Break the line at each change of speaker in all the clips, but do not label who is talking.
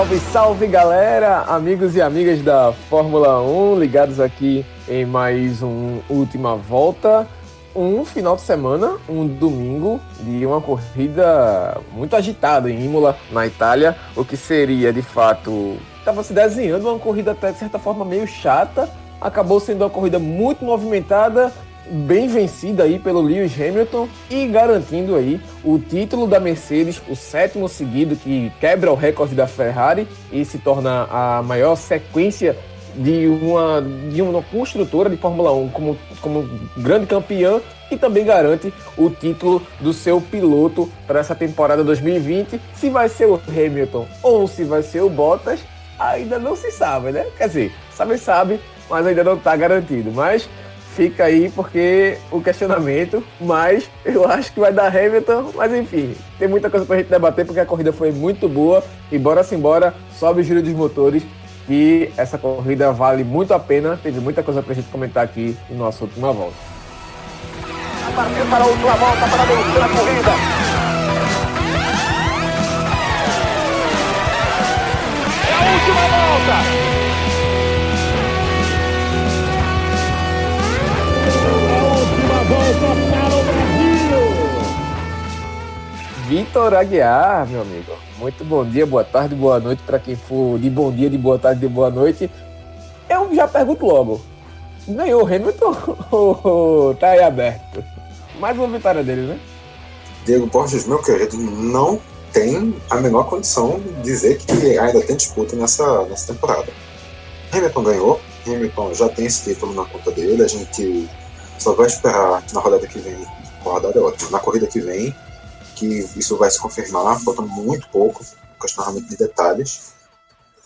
Salve, salve galera, amigos e amigas da Fórmula 1, ligados aqui em mais um Última Volta. Um final de semana, um domingo de uma corrida muito agitada em Imola, na Itália, o que seria de fato. Estava se desenhando uma corrida até de certa forma meio chata, acabou sendo uma corrida muito movimentada bem vencida aí pelo Lewis Hamilton e garantindo aí o título da Mercedes, o sétimo seguido que quebra o recorde da Ferrari e se torna a maior sequência de uma, de uma construtora de Fórmula 1 como, como grande campeã e também garante o título do seu piloto para essa temporada 2020. Se vai ser o Hamilton ou se vai ser o Bottas, ainda não se sabe, né? Quer dizer, sabe, sabe, mas ainda não está garantido. Mas fica aí porque o questionamento, mas eu acho que vai dar Hamilton, mas enfim, tem muita coisa pra gente debater porque a corrida foi muito boa e bora se embora, sobe o giro dos motores que essa corrida vale muito a pena, teve muita coisa pra gente comentar aqui em nossa última volta. A partir para a última volta para a corrida. É a última volta! Vitor Aguiar, meu amigo. Muito bom dia, boa tarde, boa noite para quem for de bom dia, de boa tarde, de boa noite. Eu já pergunto logo: ganhou o Hamilton tá aí aberto? Mais uma vitória dele, né?
Diego Borges, meu querido, não tem a menor condição de dizer que ainda tem disputa nessa, nessa temporada. Hamilton ganhou, Hamilton já tem esse título na conta dele, a gente só vai esperar na rodada que vem, rodada é ótima, na corrida que vem, que isso vai se confirmar, falta muito pouco, questão de detalhes.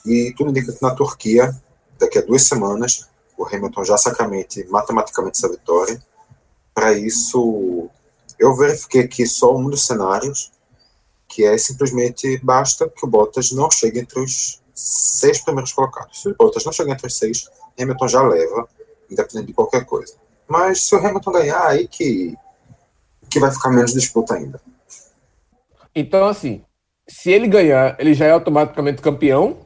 E tudo indica que na Turquia, daqui a duas semanas, o Hamilton já sacramente matematicamente essa vitória. Para isso, eu verifiquei aqui só um dos cenários, que é simplesmente basta que o Bottas não chegue entre os seis primeiros colocados. Se o Bottas não chegar entre os seis, Hamilton já leva, independente de qualquer coisa. Mas se o Hamilton ganhar, aí que, que vai ficar menos disputa ainda.
Então, assim, se ele ganhar, ele já é automaticamente campeão?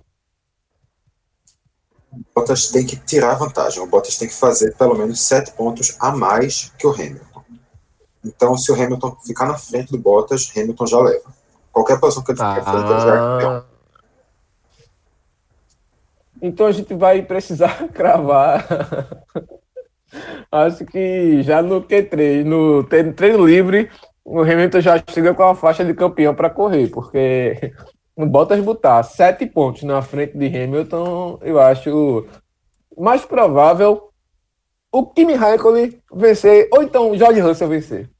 O Bottas tem que tirar vantagem. O Bottas tem que fazer pelo menos sete pontos a mais que o Hamilton. Então, se o Hamilton ficar na frente do Bottas, Hamilton já leva. Qualquer posição que ele ficar ah. frente, ele já é campeão.
Então a gente vai precisar cravar Acho que já no Q3, no treino livre, o Hamilton já chega com a faixa de campeão para correr, porque o Bottas botar sete pontos na frente de Hamilton, eu acho mais provável o Kimi Raikkonen vencer, ou então o George Russell vencer.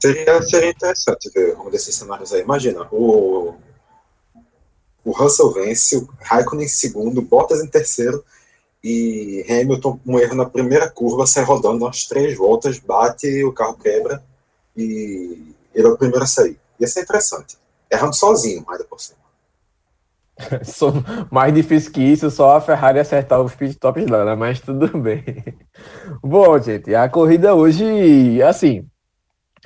Seria, seria interessante ver um desses cenários aí. Imagina, o, o Russell vence, o Raikkonen em segundo, Bottas em terceiro, e Hamilton, um erro na primeira curva, sai rodando umas três voltas, bate, o carro quebra e ele é o primeiro a sair. Ia ser interessante. Errando sozinho, mais por cima.
mais difícil que isso, só a Ferrari acertar os pitstops lá, né? mas tudo bem. Bom, gente, a corrida hoje, assim,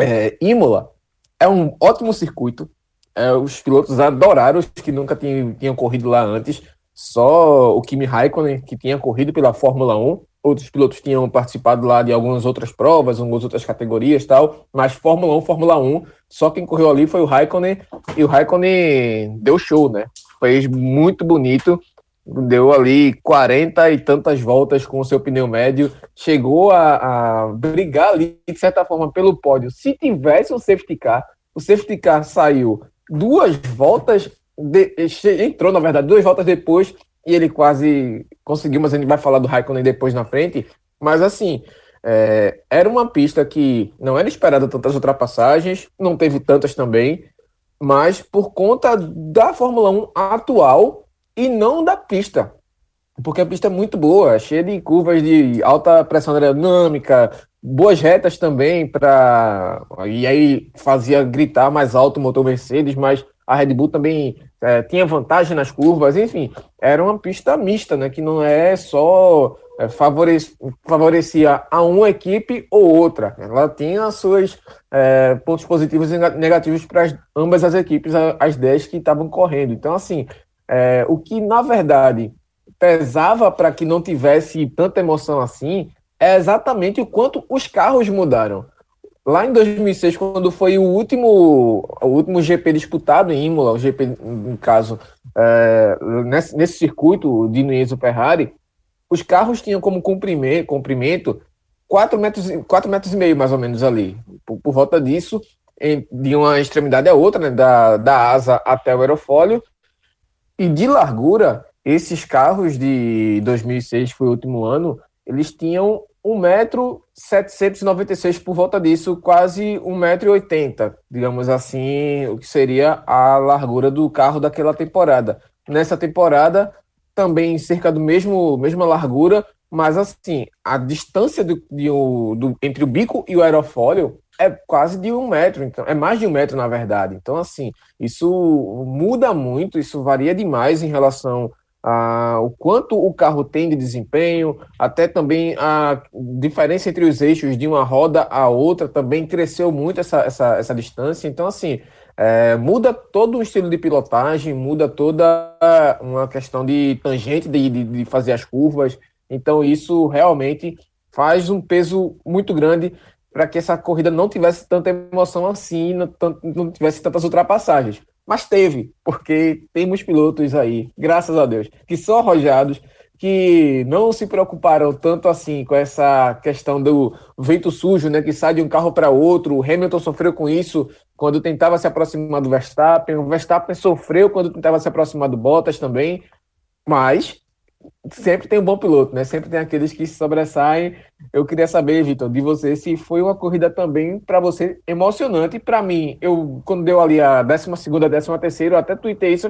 é, Imola é um ótimo circuito. É, os pilotos adoraram os que nunca tinham, tinham corrido lá antes. Só o Kimi Raikkonen, que tinha corrido pela Fórmula 1, outros pilotos tinham participado lá de algumas outras provas, algumas outras categorias tal, mas Fórmula 1, Fórmula 1, só quem correu ali foi o Raikkonen, e o Raikkonen deu show, né? Fez muito bonito, deu ali 40 e tantas voltas com o seu pneu médio, chegou a, a brigar ali, de certa forma, pelo pódio. Se tivesse um safety car, o safety car saiu duas voltas de, entrou, na verdade, duas voltas depois e ele quase conseguiu, mas a gente vai falar do Raikkonen depois na frente. Mas assim, é, era uma pista que não era esperada tantas ultrapassagens, não teve tantas também, mas por conta da Fórmula 1 atual e não da pista. Porque a pista é muito boa, cheia de curvas de alta pressão aerodinâmica, boas retas também para e aí fazia gritar mais alto o motor Mercedes, mas a Red Bull também é, tinha vantagem nas curvas, enfim, era uma pista mista, né? Que não é só é, favorecia a uma equipe ou outra. Ela tinha seus é, pontos positivos e negativos para ambas as equipes, as 10 que estavam correndo. Então, assim, é, o que na verdade pesava para que não tivesse tanta emoção assim é exatamente o quanto os carros mudaram. Lá em 2006, quando foi o último, o último GP disputado em Imola, o GP, no caso, é, nesse, nesse circuito de Nuenzo Ferrari, os carros tinham como comprimento, comprimento 4 metros, 4 metros e meio, mais ou menos, ali. Por, por volta disso, em, de uma extremidade à outra, né, da, da asa até o aerofólio. E de largura, esses carros de 2006, foi o último ano, eles tinham 1,796m por volta disso, quase 1,80m, digamos assim, o que seria a largura do carro daquela temporada. Nessa temporada, também cerca do mesmo mesma largura, mas assim, a distância do, de, do, entre o bico e o aerofólio é quase de um metro, então é mais de um metro na verdade. Então, assim, isso muda muito, isso varia demais em relação ah, o quanto o carro tem de desempenho, até também a diferença entre os eixos de uma roda a outra também cresceu muito essa, essa, essa distância. Então, assim, é, muda todo o estilo de pilotagem, muda toda uma questão de tangente, de, de, de fazer as curvas. Então, isso realmente faz um peso muito grande para que essa corrida não tivesse tanta emoção assim, não, não tivesse tantas ultrapassagens. Mas teve, porque temos pilotos aí, graças a Deus, que são arrojados, que não se preocuparam tanto assim com essa questão do vento sujo, né, que sai de um carro para outro. O Hamilton sofreu com isso quando tentava se aproximar do Verstappen. O Verstappen sofreu quando tentava se aproximar do Bottas também. Mas sempre tem um bom piloto, né? Sempre tem aqueles que sobressaem. Eu queria saber, Vitor, de você se foi uma corrida também para você emocionante. Para mim, eu quando deu ali a 12 segunda, 13 terceira, até tuitei isso.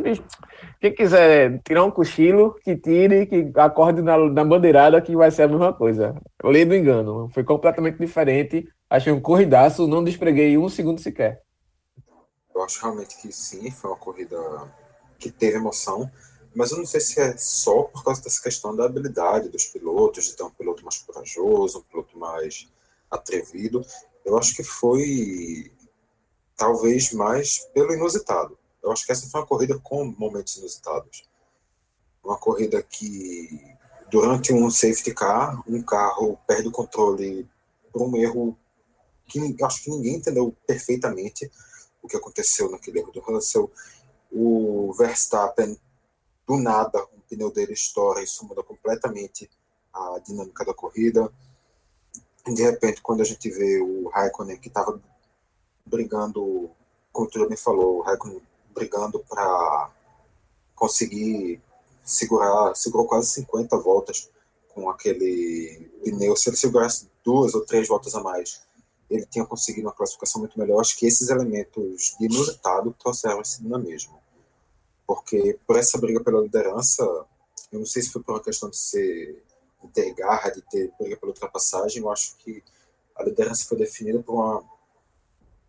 Quem quiser tirar um cochilo, que tire, que acorde na, na bandeirada, que vai ser a mesma coisa. Eu li do engano. Foi completamente diferente. Achei um corridaço, não despreguei um segundo sequer.
Eu acho realmente que sim, foi uma corrida que teve emoção mas eu não sei se é só por causa dessa questão da habilidade dos pilotos, de ter um piloto mais corajoso, um piloto mais atrevido. Eu acho que foi talvez mais pelo inusitado. Eu acho que essa foi uma corrida com momentos inusitados. Uma corrida que, durante um safety car, um carro perde o controle por um erro que acho que ninguém entendeu perfeitamente o que aconteceu naquele erro do Russell. O Verstappen do nada o pneu dele estoura, isso muda completamente a dinâmica da corrida. De repente, quando a gente vê o Raikkonen que estava brigando, como tu me falou, o Raikkonen brigando para conseguir segurar, segurou quase 50 voltas com aquele pneu. Se ele segurasse duas ou três voltas a mais, ele tinha conseguido uma classificação muito melhor. Acho que esses elementos de inusitado trouxeram esse na mesma porque por essa briga pela liderança, eu não sei se foi por uma questão de ser de ter garra, de ter briga pela ultrapassagem, eu acho que a liderança foi definida por uma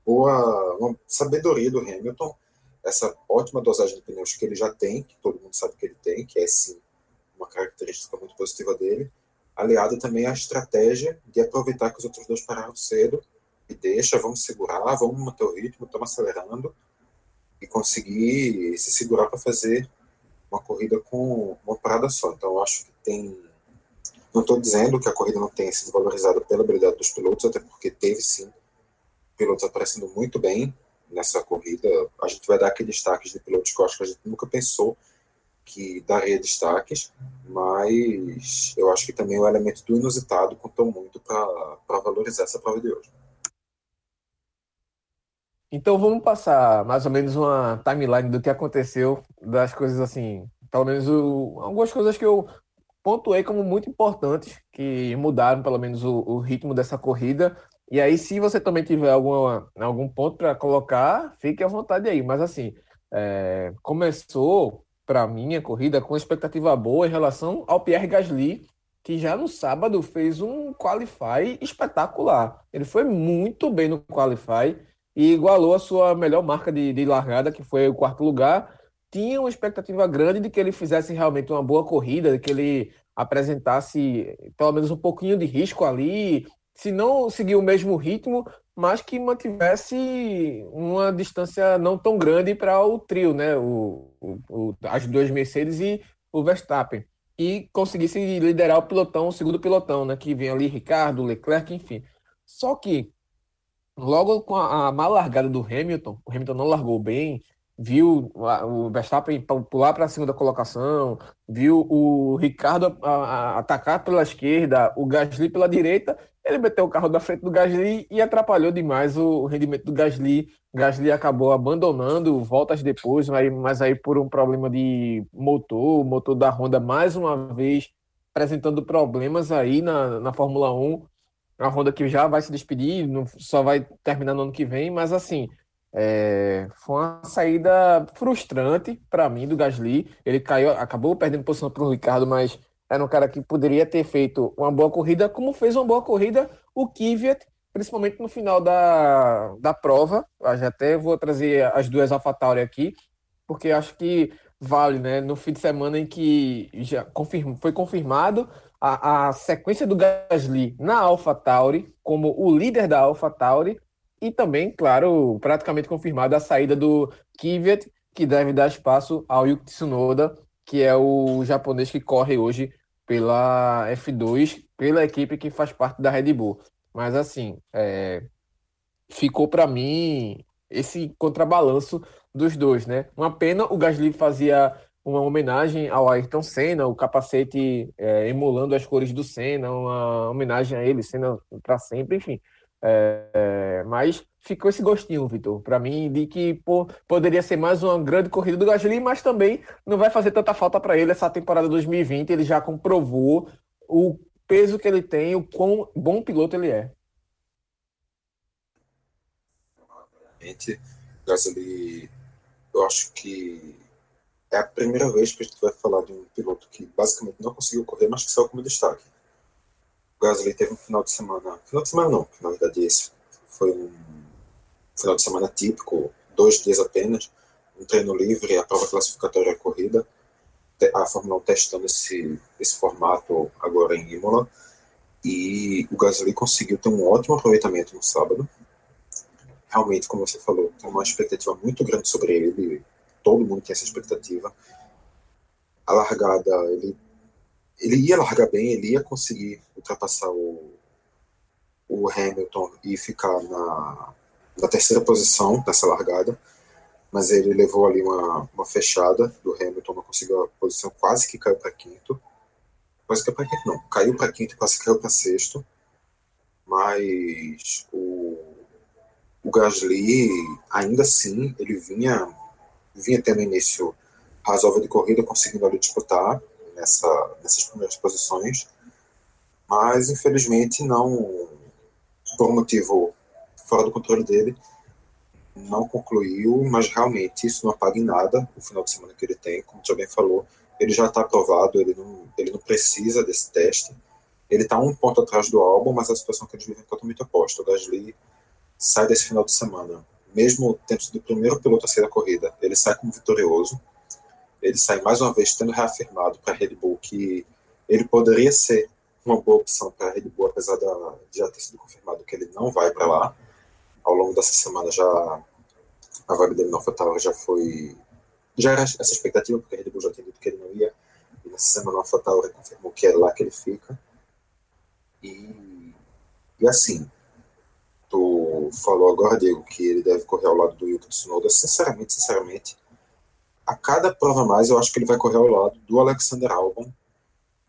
boa uma sabedoria do Hamilton, essa ótima dosagem de pneus que ele já tem, que todo mundo sabe que ele tem, que é sim uma característica muito positiva dele, aliado também à estratégia de aproveitar que os outros dois pararam cedo e deixa, vamos segurar, vamos manter o ritmo, estamos acelerando, e conseguir se segurar para fazer uma corrida com uma parada só. Então, acho que tem. Não estou dizendo que a corrida não tenha sido valorizada pela habilidade dos pilotos, até porque teve sim pilotos aparecendo muito bem nessa corrida. A gente vai dar aqui destaques de pilotos que eu acho que a gente nunca pensou que daria destaques, mas eu acho que também o elemento do inusitado contou muito para valorizar essa prova de hoje.
Então vamos passar mais ou menos uma timeline do que aconteceu, das coisas assim, pelo menos o, algumas coisas que eu pontuei como muito importantes, que mudaram pelo menos o, o ritmo dessa corrida. E aí, se você também tiver alguma, algum ponto para colocar, fique à vontade aí. Mas assim, é, começou para mim a corrida com expectativa boa em relação ao Pierre Gasly, que já no sábado fez um qualify espetacular. Ele foi muito bem no qualify e igualou a sua melhor marca de, de largada, que foi o quarto lugar. tinha uma expectativa grande de que ele fizesse realmente uma boa corrida, de que ele apresentasse pelo menos um pouquinho de risco ali, se não seguir o mesmo ritmo, mas que mantivesse uma distância não tão grande para o trio, né? O, o, as duas Mercedes e o Verstappen. E conseguisse liderar o pilotão, o segundo pilotão, né? Que vem ali Ricardo, Leclerc, enfim. Só que logo com a, a má largada do Hamilton, o Hamilton não largou bem, viu o Verstappen pular para a segunda colocação, viu o Ricardo a, a, atacar pela esquerda, o Gasly pela direita, ele meteu o carro da frente do Gasly e atrapalhou demais o, o rendimento do Gasly. Gasly acabou abandonando voltas depois, mas, mas aí por um problema de motor, motor da Honda mais uma vez apresentando problemas aí na, na Fórmula 1. A Honda que já vai se despedir, não, só vai terminar no ano que vem, mas assim, é, foi uma saída frustrante para mim do Gasly. Ele caiu, acabou perdendo posição para o Ricardo, mas era um cara que poderia ter feito uma boa corrida, como fez uma boa corrida o Kvyat, principalmente no final da, da prova. Eu já até vou trazer as duas AlphaTauri aqui, porque acho que vale, né? No fim de semana em que já confirma, foi confirmado a, a sequência do Gasly na AlphaTauri como o líder da AlphaTauri e também, claro, praticamente confirmada a saída do Kvyat, que deve dar espaço ao Yuki Tsunoda, que é o japonês que corre hoje pela F2, pela equipe que faz parte da Red Bull. Mas assim, é, ficou para mim esse contrabalanço dos dois, né? Uma pena o Gasly fazia uma homenagem ao Ayrton Senna, o capacete é, emulando as cores do Senna, uma homenagem a ele, Senna para sempre, enfim. É, mas ficou esse gostinho, Vitor, para mim, de que pô, poderia ser mais uma grande corrida do Gasly, mas também não vai fazer tanta falta para ele essa temporada 2020. Ele já comprovou o peso que ele tem, o quão bom piloto ele é.
Gasly, eu acho que é a primeira vez que a gente vai falar de um piloto que basicamente não conseguiu correr, mas que saiu como destaque. Gasly teve um final de semana. Final de semana não, na verdade esse foi um final de semana típico, dois dias apenas, um treino livre, a prova classificatória a corrida, a Fórmula 1 testando esse, esse formato agora em Imola, e o Gasly conseguiu ter um ótimo aproveitamento no sábado. Realmente, como você falou, tem uma expectativa muito grande sobre ele, todo mundo tem essa expectativa. A largada, ele ele ia largar bem, ele ia conseguir ultrapassar o, o Hamilton e ficar na, na terceira posição dessa largada, mas ele levou ali uma, uma fechada do Hamilton, não conseguiu a posição, quase que caiu para quinto. Quase que para quinto, não, caiu para quinto quase caiu para sexto. Mas o, o Gasly, ainda assim, ele vinha, vinha tendo início razoável de corrida, conseguindo ali disputar nessa, nessas primeiras posições, mas infelizmente não, por um motivo fora do controle dele, não concluiu, mas realmente isso não apaga em nada o final de semana que ele tem, como já bem falou, ele já está aprovado, ele não, ele não precisa desse teste, ele está um ponto atrás do álbum, mas a situação que eles vivem é totalmente oposta. O Gasly sai desse final de semana, mesmo tendo sido o primeiro piloto a sair da corrida, ele sai como vitorioso, ele sai mais uma vez tendo reafirmado para a Red Bull que ele poderia ser uma boa opção para a Red Bull, apesar de já ter sido confirmado que ele não vai para lá. Ao longo dessa semana já a vaga dele no AlphaTauri já foi já era essa expectativa, porque a Red Bull já tinha dito que ele não ia, e nessa semana o AlphaTauri confirmou que é lá que ele fica. E, e assim, falou agora, Diego, que ele deve correr ao lado do Yuki Tsunoda, sinceramente, sinceramente, a cada prova mais, eu acho que ele vai correr ao lado do Alexander Albon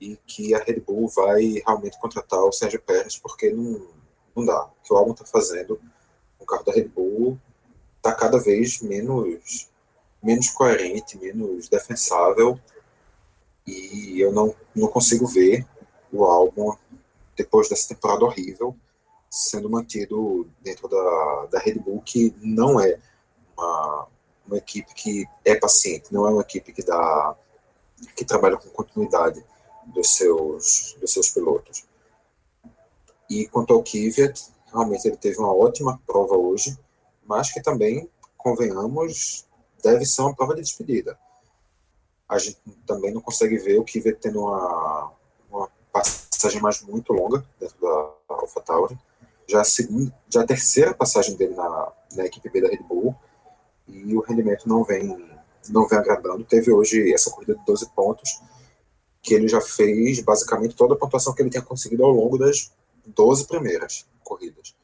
e que a Red Bull vai realmente contratar o Sérgio Pérez, porque não, não dá. O que o Albon está fazendo, o carro da Red Bull está cada vez menos, menos coerente, menos defensável, e eu não, não consigo ver o Albon, depois dessa temporada horrível, sendo mantido dentro da, da Red Bull, que não é uma, uma equipe que é paciente, não é uma equipe que dá que trabalha com continuidade dos seus dos seus pilotos. E quanto ao Kvyat, realmente ele teve uma ótima prova hoje, mas que também, convenhamos, deve ser uma prova de despedida. a gente também não consegue ver o Kvyat tendo uma, uma passagem mais muito longa dentro da AlphaTauri. Já a segunda, já a terceira passagem dele na, na equipe B da Red Bull e o rendimento não vem não vem agradando. Teve hoje essa corrida de 12 pontos, que ele já fez basicamente toda a pontuação que ele tinha conseguido ao longo das 12 primeiras corridas.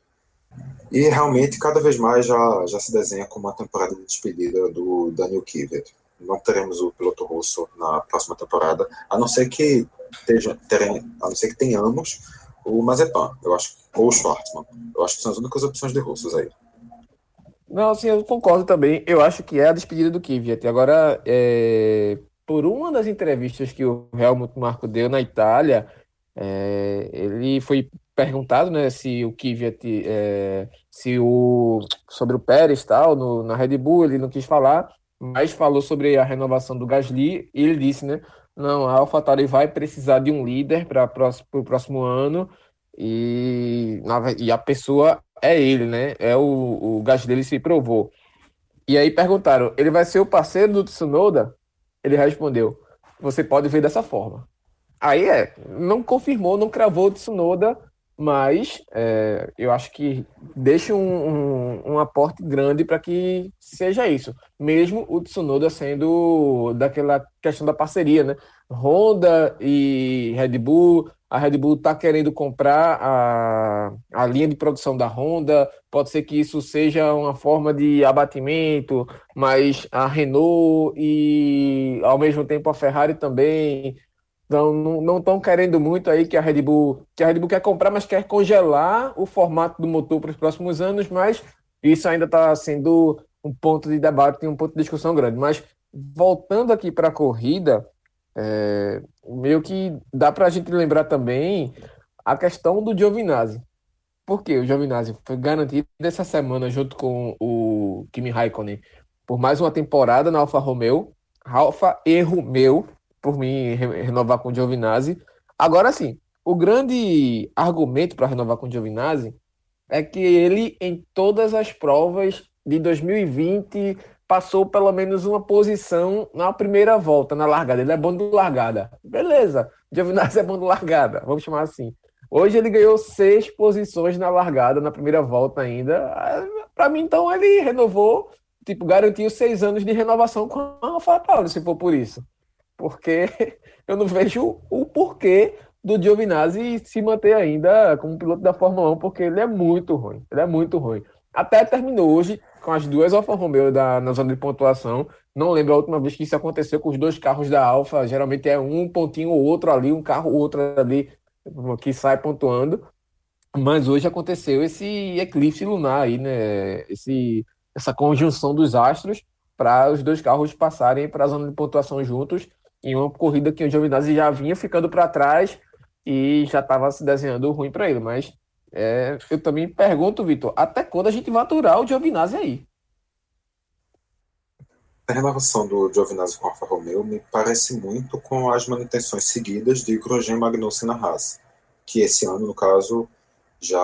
E realmente, cada vez mais já, já se desenha como uma temporada de despedida do Daniel Kvyat. Não teremos o piloto russo na próxima temporada, a não ser que, a não ser que tenhamos o Mazepan, eu acho, ou o Schwartzman. Eu acho que são as únicas opções de russos aí.
Não, assim, eu concordo também. Eu acho que é a despedida do Kvyat. Agora, é, por uma das entrevistas que o Helmut Marko deu na Itália, é, ele foi perguntado, né, se o Kvyat, é, se o sobre o Pérez tal no, na Red Bull, ele não quis falar, mas falou sobre a renovação do Gasly e ele disse, né, não, a AlphaTauri vai precisar de um líder para o próximo ano e, na, e a pessoa é ele, né? É o, o Gasly, ele se provou. E aí perguntaram, ele vai ser o parceiro do Tsunoda? Ele respondeu, você pode ver dessa forma. Aí é, não confirmou, não cravou o Tsunoda, mas é, eu acho que deixa um, um, um aporte grande para que seja isso. Mesmo o Tsunoda sendo daquela questão da parceria, né? Honda e Red Bull, a Red Bull está querendo comprar a, a linha de produção da Honda, pode ser que isso seja uma forma de abatimento, mas a Renault e ao mesmo tempo a Ferrari também não estão querendo muito aí que a Red Bull, que a Red Bull quer comprar, mas quer congelar o formato do motor para os próximos anos, mas isso ainda está sendo um ponto de debate e um ponto de discussão grande. Mas voltando aqui para a corrida, é, meio que dá para a gente lembrar também a questão do Giovinazzi. Porque o Giovinazzi foi garantido essa semana junto com o Kimi Raikkonen por mais uma temporada na Alfa Romeo. Alfa erro meu, por mim renovar com o Giovinazzi. Agora sim, o grande argumento para renovar com o Giovinazzi é que ele, em todas as provas de 2020, passou pelo menos uma posição na primeira volta, na largada. Ele é bom de largada. Beleza, Giovinazzi é bom de largada, vamos chamar assim. Hoje ele ganhou seis posições na largada, na primeira volta ainda. Para mim, então, ele renovou, tipo, garantiu seis anos de renovação com a AlphaTauri, se for por isso porque eu não vejo o porquê do Giovinazzi se manter ainda como piloto da Fórmula 1, porque ele é muito ruim. Ele é muito ruim. Até terminou hoje com as duas Alfa Romeo da, na zona de pontuação. Não lembro a última vez que isso aconteceu com os dois carros da Alfa. Geralmente é um pontinho ou outro ali, um carro ou outro ali que sai pontuando. Mas hoje aconteceu esse eclipse lunar aí, né? Esse, essa conjunção dos astros para os dois carros passarem para a zona de pontuação juntos em uma corrida que o Giovinazzi já vinha ficando para trás e já estava se desenhando ruim para ele. Mas é, eu também pergunto, Vitor, até quando a gente vai aturar o Giovinazzi aí?
A renovação do Giovinazzi com Alfa Romeo me parece muito com as manutenções seguidas de Grosjean Magnussen na Haas, que esse ano, no caso, já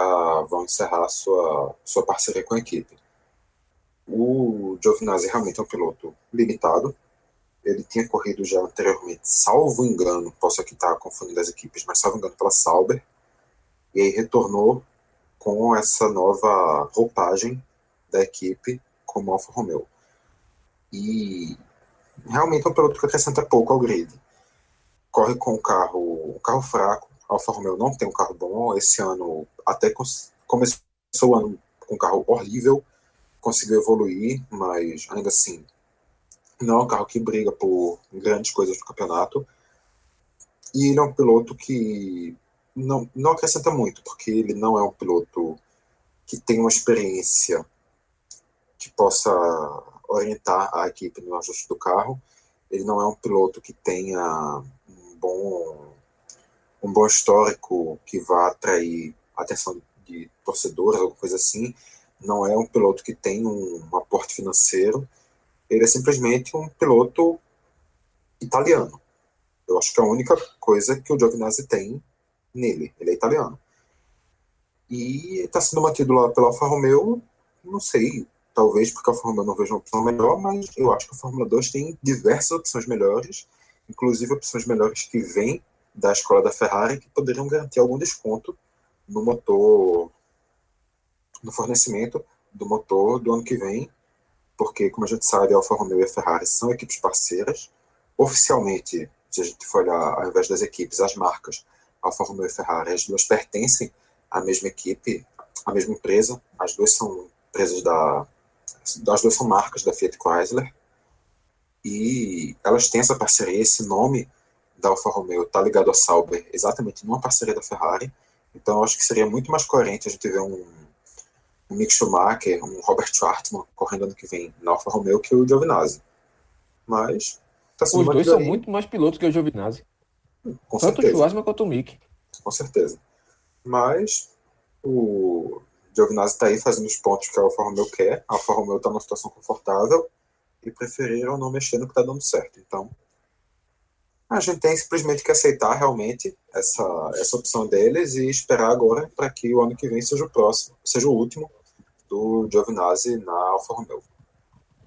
vão encerrar sua, sua parceria com a equipe. O Giovinazzi realmente é um piloto limitado, ele tinha corrido já anteriormente, salvo engano, posso aqui estar confundindo as equipes, mas salvo engano pela Sauber, e aí retornou com essa nova roupagem da equipe como Alfa Romeo. E realmente é um piloto que acrescenta pouco ao grid. Corre com um carro, um carro fraco, Alfa Romeo não tem um carro bom, esse ano até começou o ano com um carro horrível, conseguiu evoluir, mas ainda assim não é um carro que briga por grandes coisas no campeonato. E ele é um piloto que não, não acrescenta muito, porque ele não é um piloto que tem uma experiência que possa orientar a equipe no ajuste do carro. Ele não é um piloto que tenha um bom, um bom histórico que vá atrair atenção de torcedores, alguma coisa assim. Não é um piloto que tem um aporte financeiro ele é simplesmente um piloto italiano. Eu acho que é a única coisa que o Giovinazzi tem nele. Ele é italiano. E está sendo mantido lá pela Alfa Romeo, não sei, talvez porque a Fórmula 1 não veja uma opção melhor, mas eu acho que a Fórmula 2 tem diversas opções melhores, inclusive opções melhores que vêm da escola da Ferrari, que poderiam garantir algum desconto no motor, no fornecimento do motor do ano que vem, porque, como a gente sabe, a Alfa Romeo e a Ferrari são equipes parceiras. Oficialmente, se a gente for olhar, ao invés das equipes, as marcas, Alfa Romeo e Ferrari, as duas pertencem à mesma equipe, à mesma empresa, as duas são empresas da. As duas são marcas da Fiat Chrysler, e elas têm essa parceria, esse nome da Alfa Romeo está ligado à Sauber exatamente numa parceria da Ferrari, então acho que seria muito mais coerente a gente ver um, um Mick Schumacher, um Robert Schwartzman correndo ano que vem na Alfa Romeo que o Giovinazzi. Mas
tá Os dois são muito mais pilotos que o Giovinazzi. Com Tanto certeza. o Schwartzman quanto o Mick.
Com certeza. Mas o Giovinazzi está aí fazendo os pontos que a Alfa Romeo quer. A Alfa Romeo está numa situação confortável e preferiram não mexer no que está dando certo. Então, a gente tem simplesmente que aceitar realmente essa, essa opção deles e esperar agora para que o ano que vem seja o próximo, seja o último do Giovinazzi na Alfa Romeo.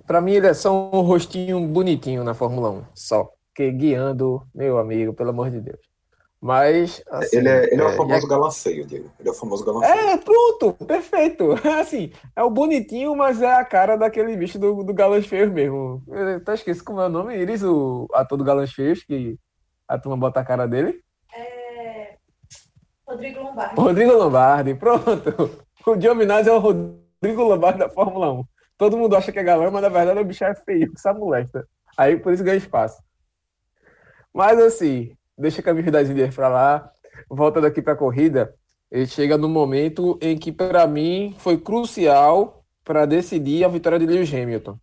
Para mim, ele é só um rostinho bonitinho na Fórmula 1, só. Que guiando, meu amigo, pelo amor de Deus. Mas.
Assim, ele, é, ele é, é o famoso é... galã feio, Diego. Ele é o famoso galã
feio. É, pronto, perfeito. Assim, é o bonitinho, mas é a cara daquele bicho do, do galãs feios mesmo. Eu tá esqueci como é o nome. Iris, o ator do galãs feios, que a turma bota a cara dele.
É. Rodrigo Lombardi.
Rodrigo Lombardi, pronto. O Giovinazzi é o Rodrigo Lombardi da Fórmula 1. Todo mundo acha que é galã, mas na verdade o bicho é feio, que essa molesta. Aí por isso ganha espaço. Mas assim, deixa a camisa das Indias para lá, volta daqui para a corrida, ele chega no momento em que, para mim, foi crucial para decidir a vitória de Lewis Hamilton.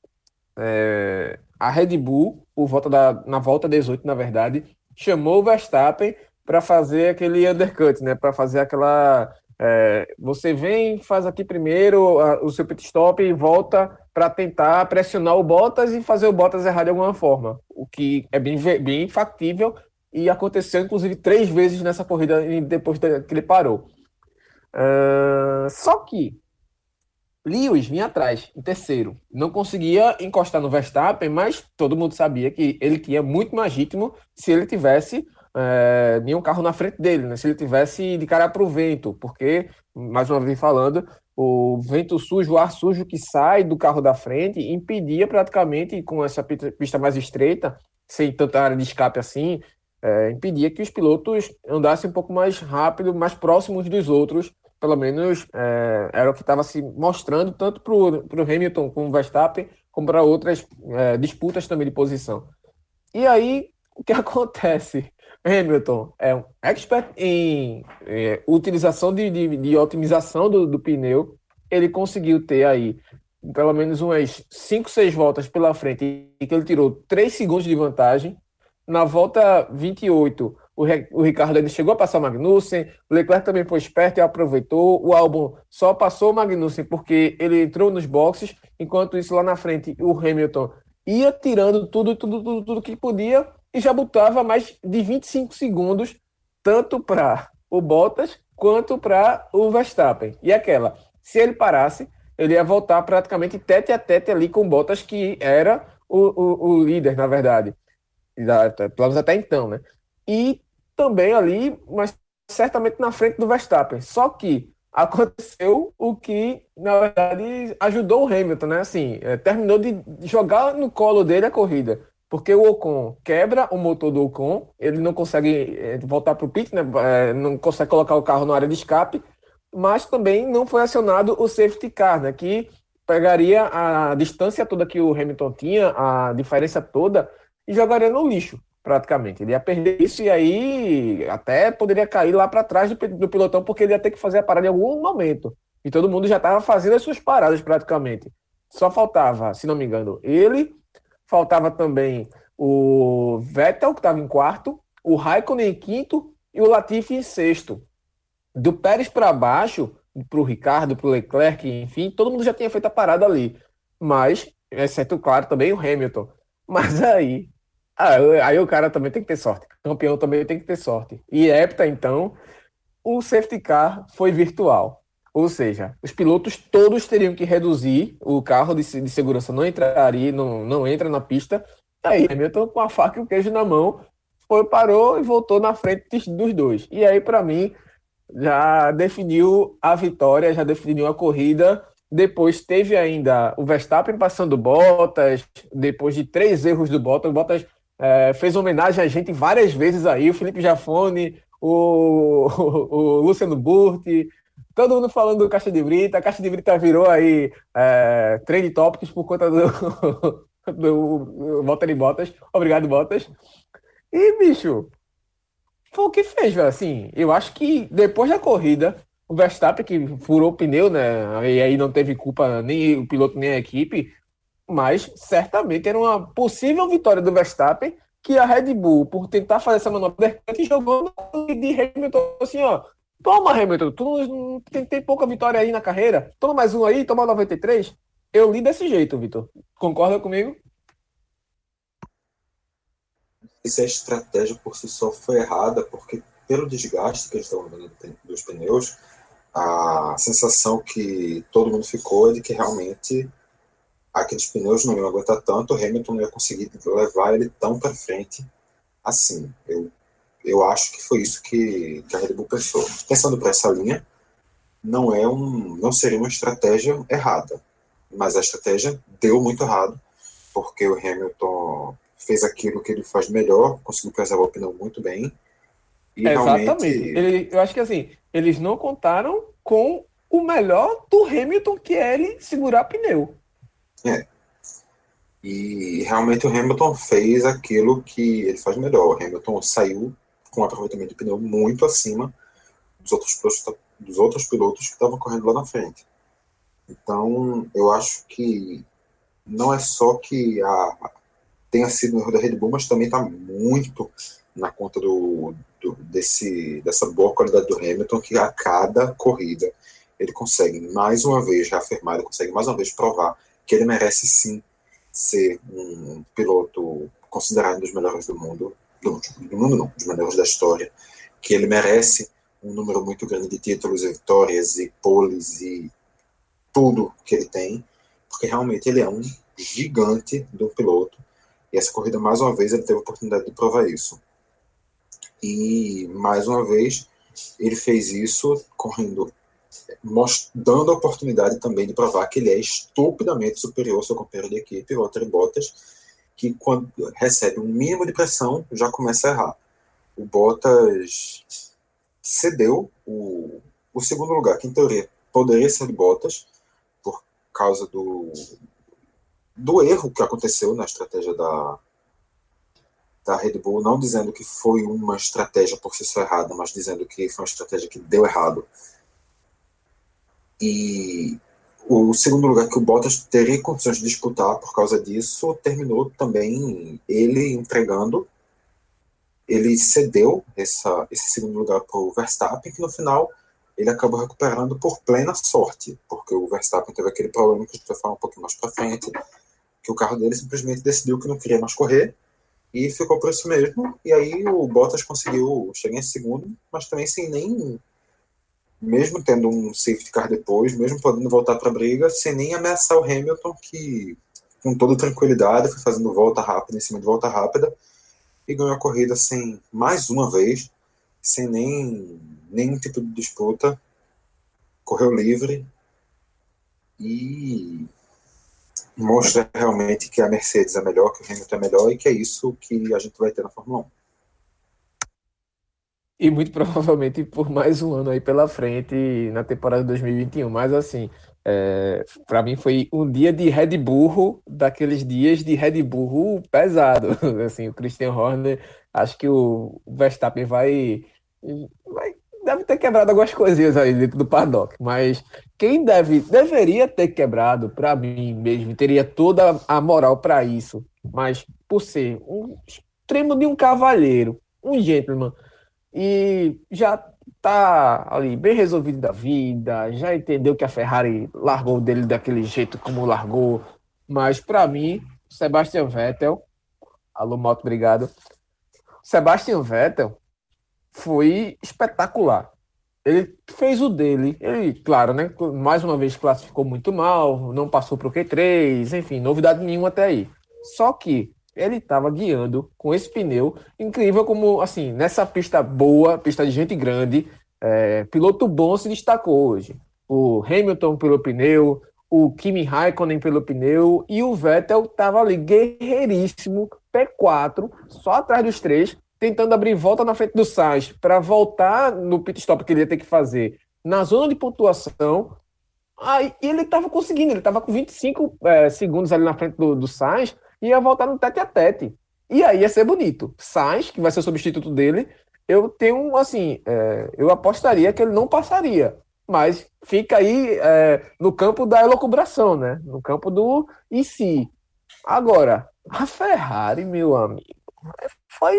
É, a Red Bull, volta da, na volta 18, na verdade, chamou o Verstappen para fazer aquele undercut, né? Para fazer aquela. É, você vem, faz aqui primeiro a, o seu pit stop e volta para tentar pressionar o Bottas e fazer o Bottas errar de alguma forma, o que é bem, bem factível e aconteceu inclusive três vezes nessa corrida depois que ele parou. Uh, só que Lewis vinha atrás, em terceiro. Não conseguia encostar no Verstappen, mas todo mundo sabia que ele tinha muito mais ritmo se ele tivesse é, nenhum carro na frente dele, né? se ele tivesse de cara para o vento, porque, mais uma vez falando, o vento sujo, o ar sujo que sai do carro da frente impedia praticamente, com essa pista mais estreita, sem tanta área de escape assim, é, impedia que os pilotos andassem um pouco mais rápido, mais próximos dos outros, pelo menos é, era o que estava se mostrando tanto para o Hamilton como o Verstappen, como para outras é, disputas também de posição. E aí, o que acontece? Hamilton é um expert em é, utilização de, de, de otimização do, do, pneu. Ele conseguiu ter aí pelo menos umas 5, 6 voltas pela frente e que ele tirou 3 segundos de vantagem na volta 28, o, o Ricardo ele chegou a passar o Magnussen, o Leclerc também foi esperto e aproveitou. O álbum só passou o Magnussen porque ele entrou nos boxes, enquanto isso lá na frente o Hamilton ia tirando tudo, tudo, tudo, tudo que podia e já botava mais de 25 segundos, tanto para o Bottas quanto para o Verstappen. E aquela, se ele parasse, ele ia voltar praticamente tete a tete ali com o Bottas, que era o, o, o líder, na verdade pelo menos até então, né? E também ali, mas certamente na frente do Verstappen. Só que aconteceu o que, na verdade, ajudou o Hamilton, né? Assim, é, terminou de jogar no colo dele a corrida. Porque o Ocon quebra o motor do Ocon, ele não consegue é, voltar para o pit, né? É, não consegue colocar o carro na área de escape, mas também não foi acionado o safety car, né? Que pegaria a distância toda que o Hamilton tinha, a diferença toda, e jogaria no lixo, praticamente. Ele ia perder isso e aí até poderia cair lá para trás do, do, pilotão, porque ele ia ter que fazer a parada em algum momento. E todo mundo já estava fazendo as suas paradas praticamente. Só faltava, se não me engano, ele, faltava também o Vettel, que estava em quarto, o Raikkonen em quinto e o Latifi em sexto. Do Pérez para baixo, para o Ricardo, para o Leclerc, enfim, todo mundo já tinha feito a parada ali. Mas, exceto, claro, também o Hamilton. Mas aí, ah, aí o cara também tem que ter sorte. O campeão também tem que ter sorte. E Hepta, então, o safety car foi virtual. Ou seja, os pilotos todos teriam que reduzir, o carro de, de segurança não entraria, não, não entra na pista. Aí Hamilton com a faca e o queijo na mão foi, parou e voltou na frente dos dois. E aí, para mim, já definiu a vitória, já definiu a corrida. Depois teve ainda o Verstappen passando Bottas, depois de três erros do Bottas. O Bottas é, fez homenagem a gente várias vezes aí, o Felipe Jafone, o, o, o Luciano Burti, todo mundo falando do Caixa de Brita. A Caixa de Brita virou aí é, trend topics por conta do, do, do Valtteri Bottas. Obrigado, Bottas. E, bicho, foi o que fez, velho. Assim, eu acho que depois da corrida, o Verstappen que furou o pneu, né? E aí não teve culpa nem o piloto nem a equipe, mas certamente era uma possível vitória do Verstappen que a Red Bull, por tentar fazer essa manobra, jogou de Hamilton assim, ó. Toma, Hamilton, tu tem, tem pouca vitória aí na carreira. Toma mais um aí, toma 93. Eu li desse jeito, Vitor. Concorda comigo?
se a estratégia por si só foi errada, porque pelo desgaste que eles estavam dando dos pneus, a sensação que todo mundo ficou é de que realmente aqueles pneus não iam aguentar tanto, o Hamilton não ia conseguir levar ele tão para frente assim. Eu, eu acho que foi isso que, que a Red Bull pensou. Pensando para essa linha, não é um, não seria uma estratégia errada, mas a estratégia deu muito errado, porque o Hamilton fez aquilo que ele faz melhor, conseguiu preservar o pneu muito bem.
E Exatamente. Realmente... Ele, eu acho que assim, eles não contaram com o melhor do Hamilton, que é ele segurar pneu.
É. E realmente o Hamilton fez aquilo que ele faz melhor. O Hamilton saiu com um aproveitamento de pneu muito acima dos outros dos outros pilotos que estavam correndo lá na frente. Então, eu acho que não é só que a, tenha sido um erro da Red Bull, mas também está muito na conta do, do, desse, dessa boa qualidade do Hamilton, que a cada corrida ele consegue mais uma vez reafirmar, ele consegue mais uma vez provar que ele merece sim ser um piloto considerado um dos melhores do mundo, do, do mundo não, dos melhores da história, que ele merece um número muito grande de títulos e vitórias e poles e tudo que ele tem, porque realmente ele é um gigante do piloto e essa corrida, mais uma vez, ele teve a oportunidade de provar isso. E, mais uma vez, ele fez isso correndo, dando a oportunidade também de provar que ele é estupidamente superior ao seu companheiro de equipe, Walter Bottas, que quando recebe um mínimo de pressão, já começa a errar. O Bottas cedeu o, o segundo lugar, que em teoria poderia ser de Bottas, por causa do, do erro que aconteceu na estratégia da, da Red Bull, não dizendo que foi uma estratégia por si só errada, mas dizendo que foi uma estratégia que deu errado. E o segundo lugar que o Bottas teria condições de disputar por causa disso, terminou também ele entregando. Ele cedeu essa, esse segundo lugar para o Verstappen, que no final ele acabou recuperando por plena sorte, porque o Verstappen teve aquele problema que a gente vai falar um pouquinho mais para frente, que o carro dele simplesmente decidiu que não queria mais correr e ficou por isso mesmo. E aí o Bottas conseguiu chegar em segundo, mas também sem nem, mesmo tendo um safety car depois, mesmo podendo voltar para a briga, sem nem ameaçar o Hamilton, que com toda tranquilidade foi fazendo volta rápida em cima de volta rápida e ganhou a corrida sem mais uma vez, sem nem nenhum tipo de disputa, correu livre e mostra realmente que a Mercedes é melhor, que o Hamilton é melhor e que é isso que a gente vai ter na Fórmula 1.
E muito provavelmente por mais um ano aí pela frente na temporada 2021. Mas assim, é, para mim foi um dia de Red Bull, daqueles dias de Red Bull pesado. Assim, o Christian Horner, acho que o Verstappen vai, vai deve ter quebrado algumas coisinhas aí dentro do paddock, mas quem deve deveria ter quebrado para mim mesmo, teria toda a moral para isso, mas por ser um extremo de um cavalheiro, um gentleman e já tá ali bem resolvido da vida, já entendeu que a Ferrari largou dele daquele jeito como largou, mas para mim, Sebastian Vettel, alô Moto, obrigado. Sebastian Vettel foi espetacular. Ele fez o dele. Ele, claro, né? Mais uma vez classificou muito mal, não passou para o Q3, enfim, novidade nenhuma até aí. Só que ele estava guiando com esse pneu incrível, como assim, nessa pista boa, pista de gente grande, é, piloto bom se destacou hoje. O Hamilton pelo pneu, o Kimi Raikkonen pelo pneu e o Vettel estava ali guerreiríssimo, P4, só atrás dos três, tentando abrir volta na frente do Sainz para voltar no pit stop que ele ia ter que fazer na zona de pontuação. Aí ele estava conseguindo, ele estava com 25 é, segundos ali na frente do, do Sainz ia voltar no tete a tete. E aí ia ser bonito. Sainz, que vai ser o substituto dele, eu tenho, assim, é, eu apostaria que ele não passaria. Mas fica aí é, no campo da elocubração, né? No campo do e se. Agora, a Ferrari, meu amigo, foi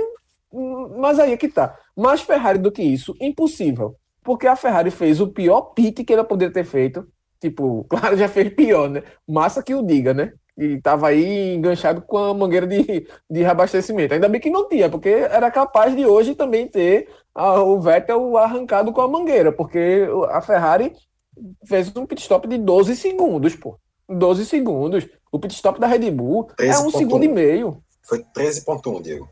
mas aí é que tá. Mais Ferrari do que isso, impossível. Porque a Ferrari fez o pior pit que ela poderia ter feito. Tipo, claro, já fez pior, né? Massa que o diga, né? E tava aí enganchado com a mangueira de, de reabastecimento. Ainda bem que não tinha, porque era capaz de hoje também ter a, o Vettel arrancado com a mangueira, porque a Ferrari fez um pit stop de 12 segundos, pô. 12 segundos. O pit stop da Red Bull é um segundo 1. e meio.
Foi 13.1, Diego.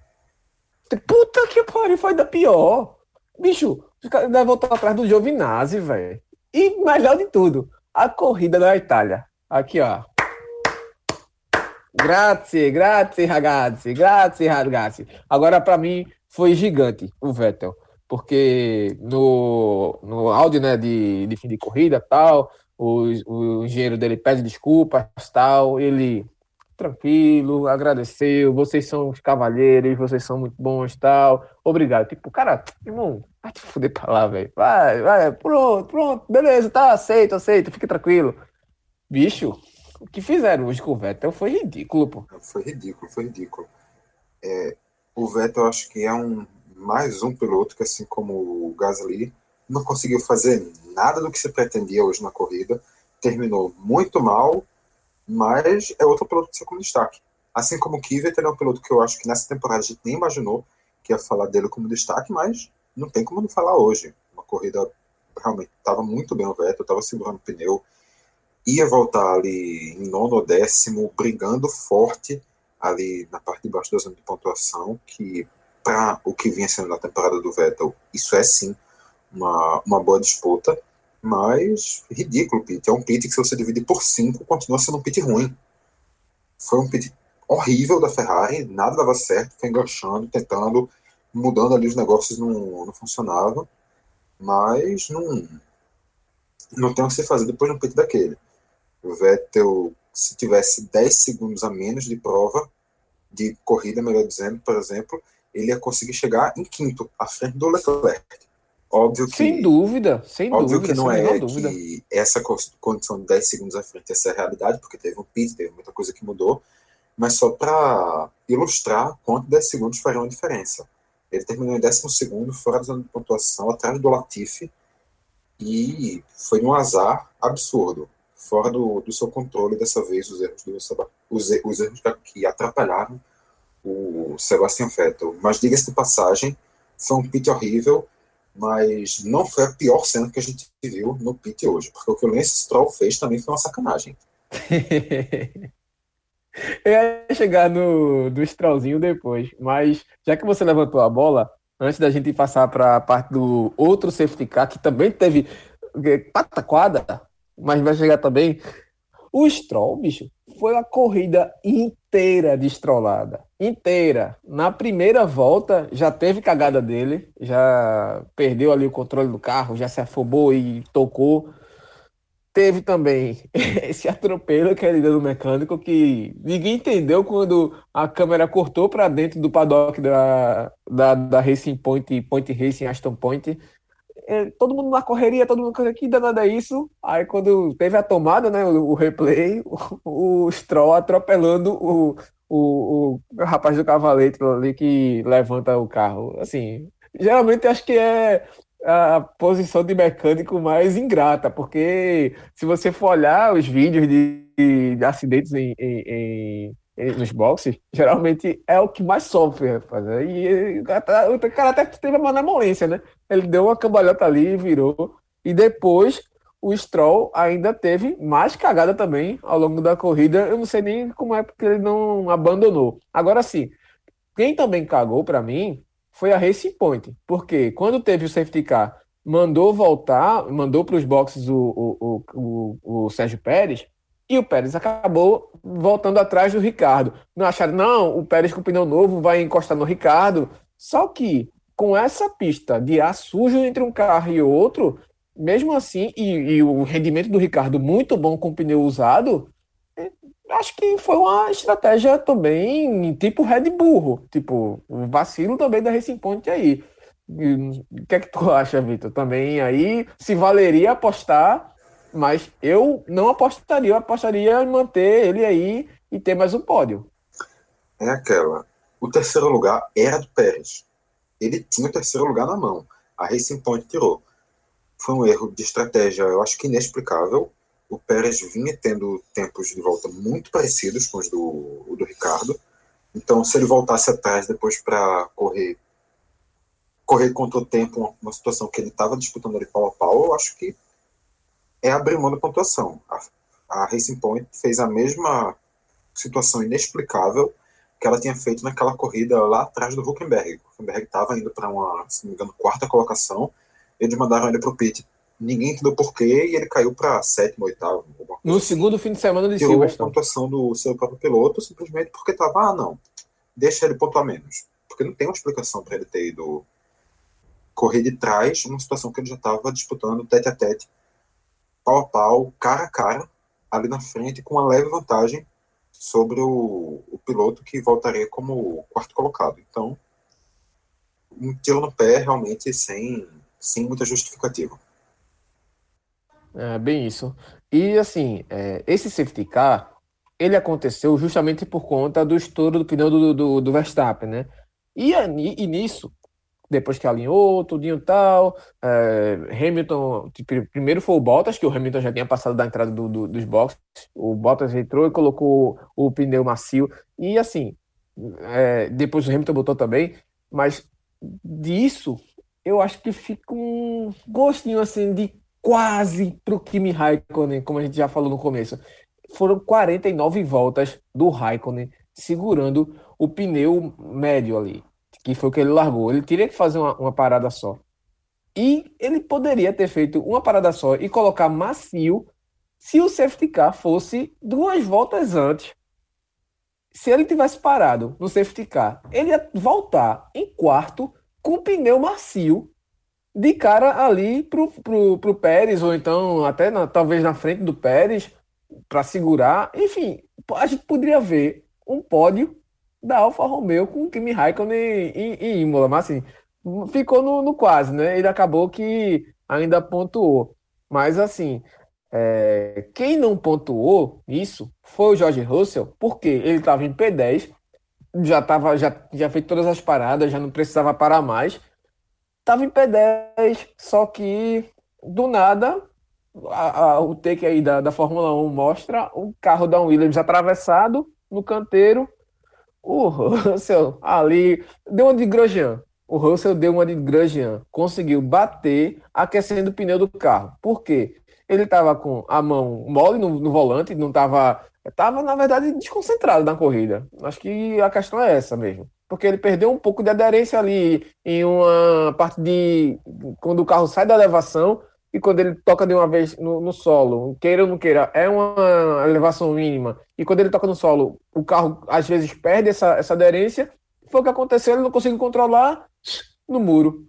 Puta que pariu, foi da pior. Bicho, vai voltar atrás do Giovinazzi, velho. E melhor de tudo, a corrida da Itália. Aqui, ó. Grazie, grazie, ragazzi, grazie, ragazzi. Agora, para mim, foi gigante o Vettel. Porque no, no áudio né, de, de fim de corrida tal, o, o engenheiro dele pede desculpas tal, ele tranquilo, agradeceu, vocês são os cavalheiros, vocês são muito bons tal, obrigado. Tipo, cara, irmão, vai te fuder pra lá, velho. Vai, vai, pronto, pronto, beleza, tá, aceito, aceito, fique tranquilo. Bicho, o que fizeram hoje com o Vettel foi ridículo, pô.
Foi ridículo, foi ridículo. É, o Vettel acho que é um mais um piloto que, assim como o Gasly, não conseguiu fazer nada do que se pretendia hoje na corrida. Terminou muito mal mas é outro piloto que você como destaque. Assim como o Kivet, ele é um piloto que eu acho que nessa temporada a gente nem imaginou que ia falar dele como destaque, mas não tem como não falar hoje. Uma corrida realmente estava muito bem o Vettel, estava segurando o pneu, ia voltar ali em nono ou décimo, brigando forte ali na parte de baixo da zona de pontuação, que para o que vinha sendo na temporada do Vettel, isso é sim uma, uma boa disputa. Mas ridículo pit. É um pit que se você dividir por 5, continua sendo um pit ruim. Foi um pit horrível da Ferrari, nada dava certo, foi enganchando, tentando, mudando ali os negócios, não, não funcionava. Mas não, não tem o que se fazer depois de um pit daquele. O Vettel, se tivesse 10 segundos a menos de prova, de corrida, melhor dizendo, por exemplo, ele ia conseguir chegar em quinto, à frente do Leclerc. Óbvio que.
Sem dúvida, sem
óbvio
dúvida.
que não é dúvida. que essa condição de 10 segundos à frente essa é a realidade, porque teve um pit, teve muita coisa que mudou, mas só para ilustrar quanto 10 segundos fariam a diferença. Ele terminou em décimo segundo, fora da zona de pontuação, atrás do Latifi, e foi um azar absurdo, fora do, do seu controle dessa vez, os erros, do, os, os erros que atrapalharam o Sebastian Vettel. Mas diga-se de passagem, foi um pit horrível, mas não foi a pior cena que a gente viu no pit hoje, porque o que o Lance Stroll fez também foi uma sacanagem.
Eu ia chegar no, do Strollzinho depois, mas já que você levantou a bola, antes da gente passar para a parte do outro safety car, que também teve pataquada, mas vai chegar também, o Stroll, bicho, foi a corrida inteira destrolada. Inteira. Na primeira volta já teve cagada dele, já perdeu ali o controle do carro, já se afobou e tocou. Teve também esse atropelo que ele deu no mecânico que ninguém entendeu quando a câmera cortou para dentro do paddock da, da, da Racing Point, Point Racing, Aston Point todo mundo na correria, todo mundo aqui, danada é isso. Aí quando teve a tomada, né, o, o replay, o, o, Stroll atropelando o, o, o rapaz do cavalete ali que levanta o carro. Assim, geralmente acho que é a posição de mecânico mais ingrata, porque se você for olhar os vídeos de, de acidentes em, em, em nos boxes, geralmente é o que mais sofre, rapaz. E o cara, o cara até teve a malemolência, né? Ele deu uma cambalhota ali, virou. E depois o Stroll ainda teve mais cagada também ao longo da corrida. Eu não sei nem como é porque ele não abandonou. Agora sim, quem também cagou para mim foi a Racing Point, porque quando teve o safety car, mandou voltar, mandou para os boxes o, o, o, o, Sérgio Pérez, e o Pérez acabou voltando atrás do Ricardo. Não acharam, não, o Pérez com pneu novo vai encostar no Ricardo. Só que com essa pista de ar sujo entre um carro e outro, mesmo assim, e, e o rendimento do Ricardo muito bom com pneu usado, é, acho que foi uma estratégia também tipo Red Bull, tipo, vacilo também da Racing Point aí. O que é que tu acha, Vitor? Também aí se valeria apostar, mas eu não apostaria, eu apostaria em manter ele aí e ter mais um pódio.
É aquela. O terceiro lugar era do Pérez. Ele tinha o terceiro lugar na mão. A Racing Point tirou. Foi um erro de estratégia, eu acho que inexplicável. O Pérez vinha tendo tempos de volta muito parecidos com os do, do Ricardo. Então, se ele voltasse atrás depois para correr correr contra o tempo, uma, situação que ele estava disputando ali pau a pau, eu acho que é abrir mão da pontuação. A, a Racing Point fez a mesma situação inexplicável que ela tinha feito naquela corrida lá atrás do Huckenberg. O Huckenberg estava indo para uma, se não me engano, quarta colocação, eles mandaram ele para o pit. Ninguém entendeu porquê e ele caiu para sétimo, oitavo.
No assim. segundo fim de semana de
Silverstone. a pontuação do seu próprio piloto simplesmente porque estava, ah, não, deixa ele pontuar menos. Porque não tem uma explicação para ele ter ido correr de trás, numa situação que ele já estava disputando tete a tete, pau a pau, cara a cara, ali na frente, com uma leve vantagem sobre o, o piloto que voltaria como quarto colocado. Então, um tiro no pé realmente sem, sem muita justificativa.
É bem isso. E assim, é, esse safety car, ele aconteceu justamente por conta do estouro do pneu do, do, do Verstappen, né? E, e nisso, depois que alinhou, tudinho tal. É, Hamilton, primeiro foi o Bottas, que o Hamilton já tinha passado da entrada do, do, dos boxes. O Bottas entrou e colocou o pneu macio. E assim, é, depois o Hamilton botou também, mas disso eu acho que fica um gostinho assim de quase pro Kimi Raikkonen, como a gente já falou no começo. Foram 49 voltas do Raikkonen segurando o pneu médio ali que foi o que ele largou. Ele teria que fazer uma, uma parada só. E ele poderia ter feito uma parada só e colocar macio se o safety car fosse duas voltas antes. Se ele tivesse parado no safety car, ele ia voltar em quarto com o pneu macio de cara ali pro, pro, pro Pérez, ou então até na, talvez na frente do Pérez, para segurar. Enfim, a gente poderia ver um pódio da Alfa Romeo com Kimi Raikkonen em, Imola, mas assim, ficou no, no, quase, né? Ele acabou que ainda pontuou. Mas assim, é, quem não pontuou isso foi o George Russell, porque ele estava em P10, já tava, já já feito todas as paradas, já não precisava parar mais. Estava em P10, só que do nada a, a, o take aí da, da Fórmula 1 mostra o carro da Williams atravessado no canteiro o Russell ali deu uma de Grosjean. O Russell deu uma de Grosjean. Conseguiu bater aquecendo o pneu do carro. Por quê? Ele estava com a mão mole no, no volante, não estava. Estava, na verdade, desconcentrado na corrida. Acho que a questão é essa mesmo. Porque ele perdeu um pouco de aderência ali em uma parte de. Quando o carro sai da elevação e quando ele toca de uma vez no, no, solo, queira ou não queira, é uma elevação mínima, e quando ele toca no solo, o carro às vezes perde essa, essa aderência, foi o que aconteceu, ele não conseguiu controlar no muro.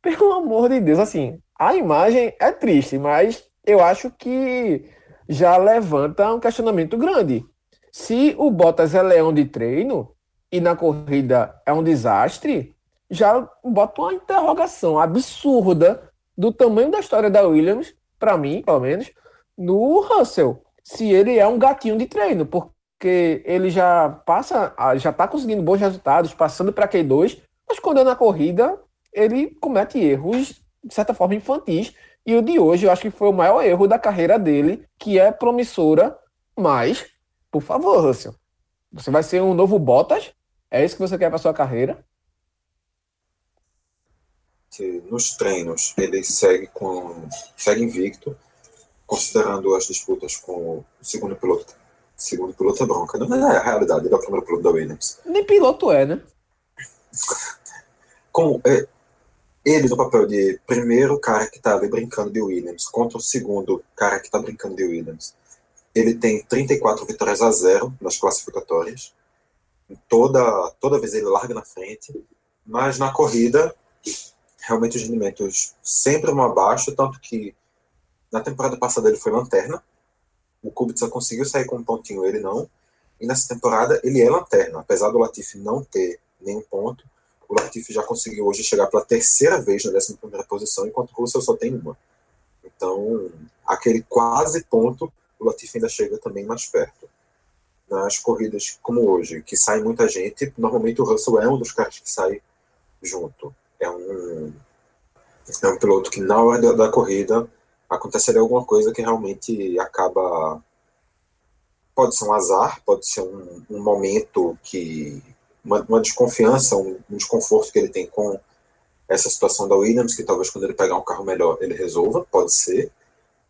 Pelo amor de Deus, assim, a imagem é triste, mas eu acho que já levanta um questionamento grande. Se o Bottas é leão de treino e na corrida é um desastre, já bota uma interrogação absurda do tamanho da história da Williams, para mim, pelo menos, no Russell. Se ele é um gatinho de treino, porque ele já passa, já tá conseguindo bons resultados, passando para Q2, mas quando é na corrida, ele comete erros, de certa forma, infantis. E o de hoje, eu acho que foi o maior erro da carreira dele, que é promissora, mas, por favor, Russell, Você vai ser um novo Bottas? É isso que você quer para sua carreira?
Que nos treinos ele segue com segue invicto, considerando as disputas com o segundo piloto. Segundo piloto é bronca, não é a realidade, ele é o primeiro piloto da Williams.
Nem piloto é, né?
Com, é, ele no papel de primeiro cara que tá ali brincando de Williams contra o segundo cara que tá brincando de Williams. Ele tem 34 vitórias a zero nas classificatórias. Toda, toda vez ele larga na frente, mas na corrida, realmente os rendimentos sempre vão abaixo, tanto que na temporada passada ele foi lanterna. O Kubica conseguiu sair com um pontinho, ele não. E nessa temporada ele é lanterna, apesar do Latifi não ter nenhum ponto o Latifi já conseguiu hoje chegar pela terceira vez na 11 posição, enquanto o Russell só tem uma. Então, aquele quase ponto, o Latifi ainda chega também mais perto. Nas corridas como hoje, que sai muita gente, normalmente o Russell é um dos caras que sai junto. É um, é um piloto que, na hora da, da corrida, aconteceria alguma coisa que realmente acaba. Pode ser um azar, pode ser um, um momento que uma, uma desconfiança, um, um, desconforto que ele tem com essa situação da Williams, que talvez quando ele pegar um carro melhor ele resolva, pode ser,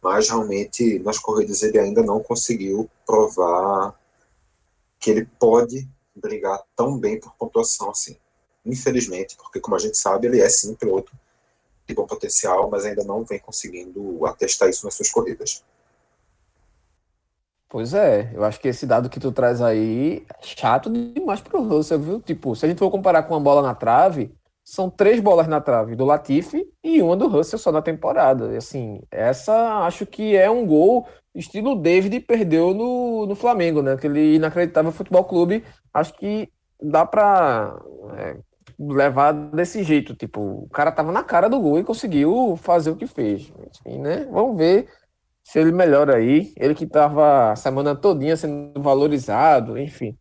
mas realmente nas corridas ele ainda não conseguiu provar que ele pode brigar tão bem por pontuação assim. Infelizmente, porque como a gente sabe, ele é sim piloto de bom potencial, mas ainda não vem conseguindo atestar isso nas suas corridas.
Pois é, eu acho que esse dado que tu traz aí é chato demais pro Russell, viu? Tipo, se a gente for comparar com uma bola na trave, são três bolas na trave do Latifi e uma do Russell só na temporada. E, assim, essa acho que é um gol estilo David perdeu no, no Flamengo, né? Aquele inacreditável futebol clube. Acho que dá pra é, levar desse jeito. Tipo, o cara tava na cara do gol e conseguiu fazer o que fez. Enfim, né? Vamos ver se ele melhora aí. Ele que estava a semana todinha sendo valorizado, enfim.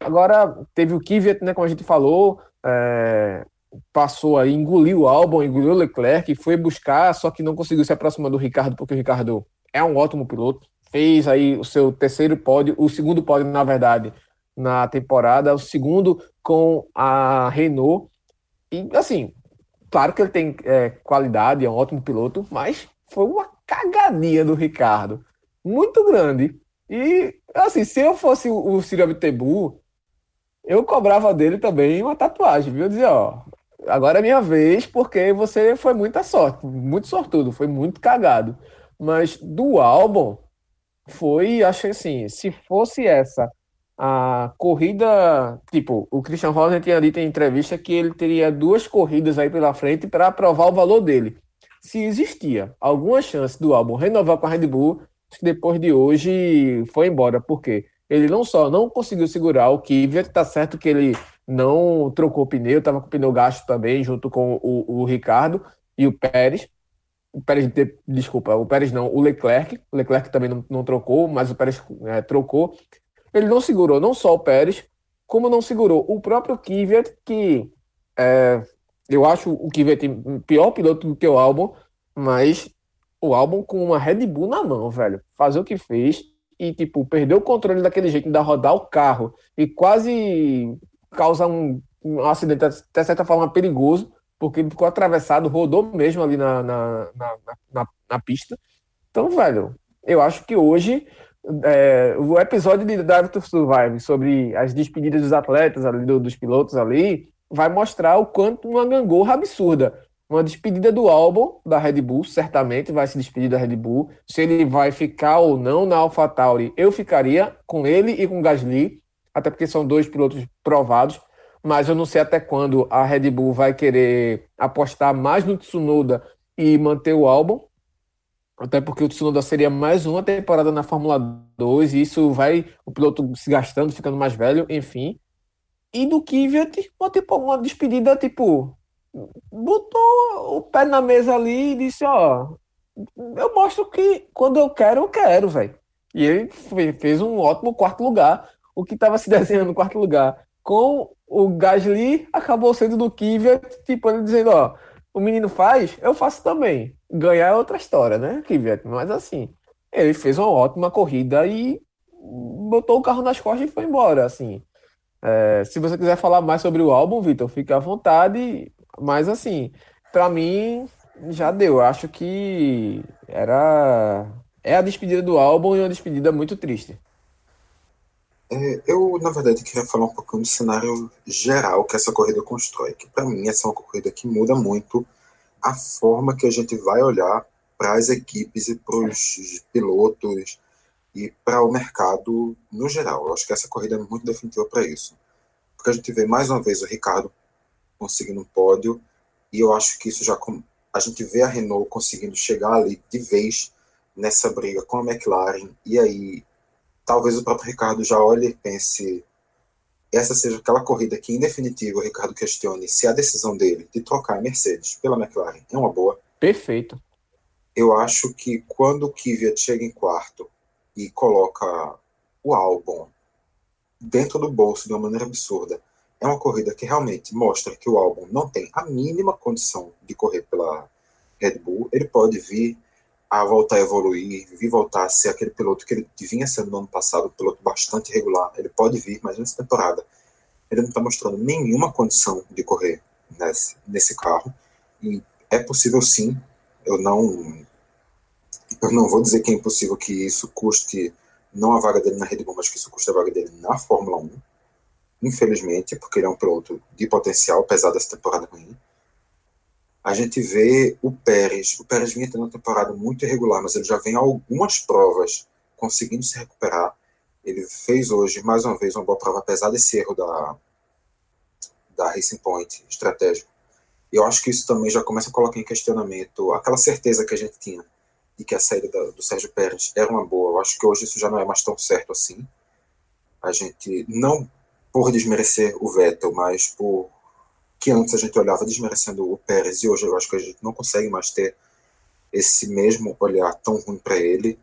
Agora teve o Kvyat, né, como a gente falou, é, passou aí, engoliu o álbum, engoliu o Leclerc, foi buscar, só que não conseguiu se aproximar do Ricardo, porque o Ricardo é um ótimo piloto. Fez aí o seu terceiro pódio, o segundo pódio, na verdade, na temporada, o segundo com a Renault. E assim, claro que ele tem é, qualidade, é um ótimo piloto, mas foi uma cagadinha do Ricardo. Muito grande. E, assim, se eu fosse o, Ciro Abtebu, eu cobrava dele também uma tatuagem, viu? Eu dizia, ó, agora é minha vez, porque você foi muita sorte, muito sortudo, foi muito cagado. Mas do álbum, foi, acho assim, se fosse essa a corrida, tipo, o Christian Horner tinha dito em entrevista que ele teria duas corridas aí pela frente para provar o valor dele se existia alguma chance do álbum renovar com a Red Bull, depois de hoje foi embora, porque ele não só não conseguiu segurar o Kvyat, tá certo que ele não trocou pneu, estava com pneu gasto também, junto com o, o Ricardo e o Pérez. O Pérez, desculpa, o Pérez não, o Leclerc. O Leclerc também não, não trocou, mas o Pérez é, trocou. Ele não segurou não só o Pérez, como não segurou o próprio Kvyat, que é, eu acho o Kvyat pior piloto do que o álbum, mas o álbum com uma Red Bull na mão, velho. Fazer o que fez e, tipo, perder o controle daquele jeito, ainda rodar o carro e quase causar um, um acidente, até certa forma, perigoso, porque ele ficou atravessado, rodou mesmo ali na, na, na, na, na pista. Então, velho, eu acho que hoje é, o episódio de Drive to Survive sobre as despedidas dos atletas ali, do, dos pilotos ali, vai mostrar o quanto uma gangorra absurda. Uma despedida do álbum da Red Bull, certamente vai se despedir da Red Bull. Se ele vai ficar ou não na AlphaTauri, eu ficaria com ele e com Gasly, até porque são dois pilotos provados. Mas eu não sei até quando a Red Bull vai querer apostar mais no Tsunoda e manter o álbum. Até porque o Tsunoda seria mais uma temporada na Fórmula 2 e isso vai o piloto se gastando, ficando mais velho, enfim. E do Kvyat, uma, tipo, uma despedida, tipo, botou o pé na mesa ali e disse, ó, eu mostro que quando eu quero, eu quero, velho. E ele fez um ótimo quarto lugar. O que estava se desenhando no quarto lugar com o Gasly acabou sendo do Kvyat, tipo, ele dizendo, ó, o menino faz, eu faço também. Ganhar é outra história, né, Kvyat? Mas assim, ele fez uma ótima corrida e botou o carro nas costas e foi embora, assim. É, se você quiser falar mais sobre o álbum, Vitor, fique à vontade, mas assim, para mim já deu. Acho que era é a despedida do álbum e uma despedida muito triste.
É, eu, na verdade, queria falar um pouquinho do cenário geral que essa corrida constrói, que para mim essa é uma corrida que muda muito a forma que a gente vai olhar para as equipes e para os pilotos e para o mercado no geral. Eu acho que essa corrida é muito definitiva para isso. Porque a gente vê mais uma vez o Ricardo conseguindo um pódio, e eu acho que isso já. A gente vê a Renault conseguindo chegar ali de vez nessa briga com a McLaren, e aí talvez o próprio Ricardo já olhe e pense. Essa seja aquela corrida que, em definitivo, o Ricardo questione se a decisão dele de trocar a Mercedes pela McLaren é uma boa.
Perfeito.
Eu acho que quando o Kvyat chega em quarto e coloca o álbum dentro do bolso de uma maneira absurda. É uma corrida que realmente mostra que o álbum não tem a mínima condição de correr pela Red Bull. Ele pode vir a voltar a evoluir, vir voltar a ser aquele piloto que ele vinha sendo no ano passado, um piloto bastante regular. Ele pode vir, mas nessa temporada ele não está mostrando nenhuma condição de correr nesse, nesse carro. E é possível sim, eu não eu não vou dizer que é impossível que isso custe não a vaga dele na Red Bull, mas que isso custe a vaga dele na Fórmula 1. Infelizmente, porque ele é um piloto de potencial, apesar dessa temporada ruim. A gente vê o Pérez. O Pérez vinha tendo uma temporada muito irregular, mas ele já vem algumas provas conseguindo se recuperar. Ele fez hoje, mais uma vez, uma boa prova, apesar desse erro da, da Racing Point estratégico. E eu acho que isso também já começa a colocar em questionamento aquela certeza que a gente tinha e que a saída da, do Sérgio Pérez era uma boa. Eu acho que hoje isso já não é mais tão certo assim. A gente, não por desmerecer o Vettel, mas por que antes a gente olhava desmerecendo o Pérez e hoje eu acho que a gente não consegue mais ter esse mesmo olhar tão ruim para ele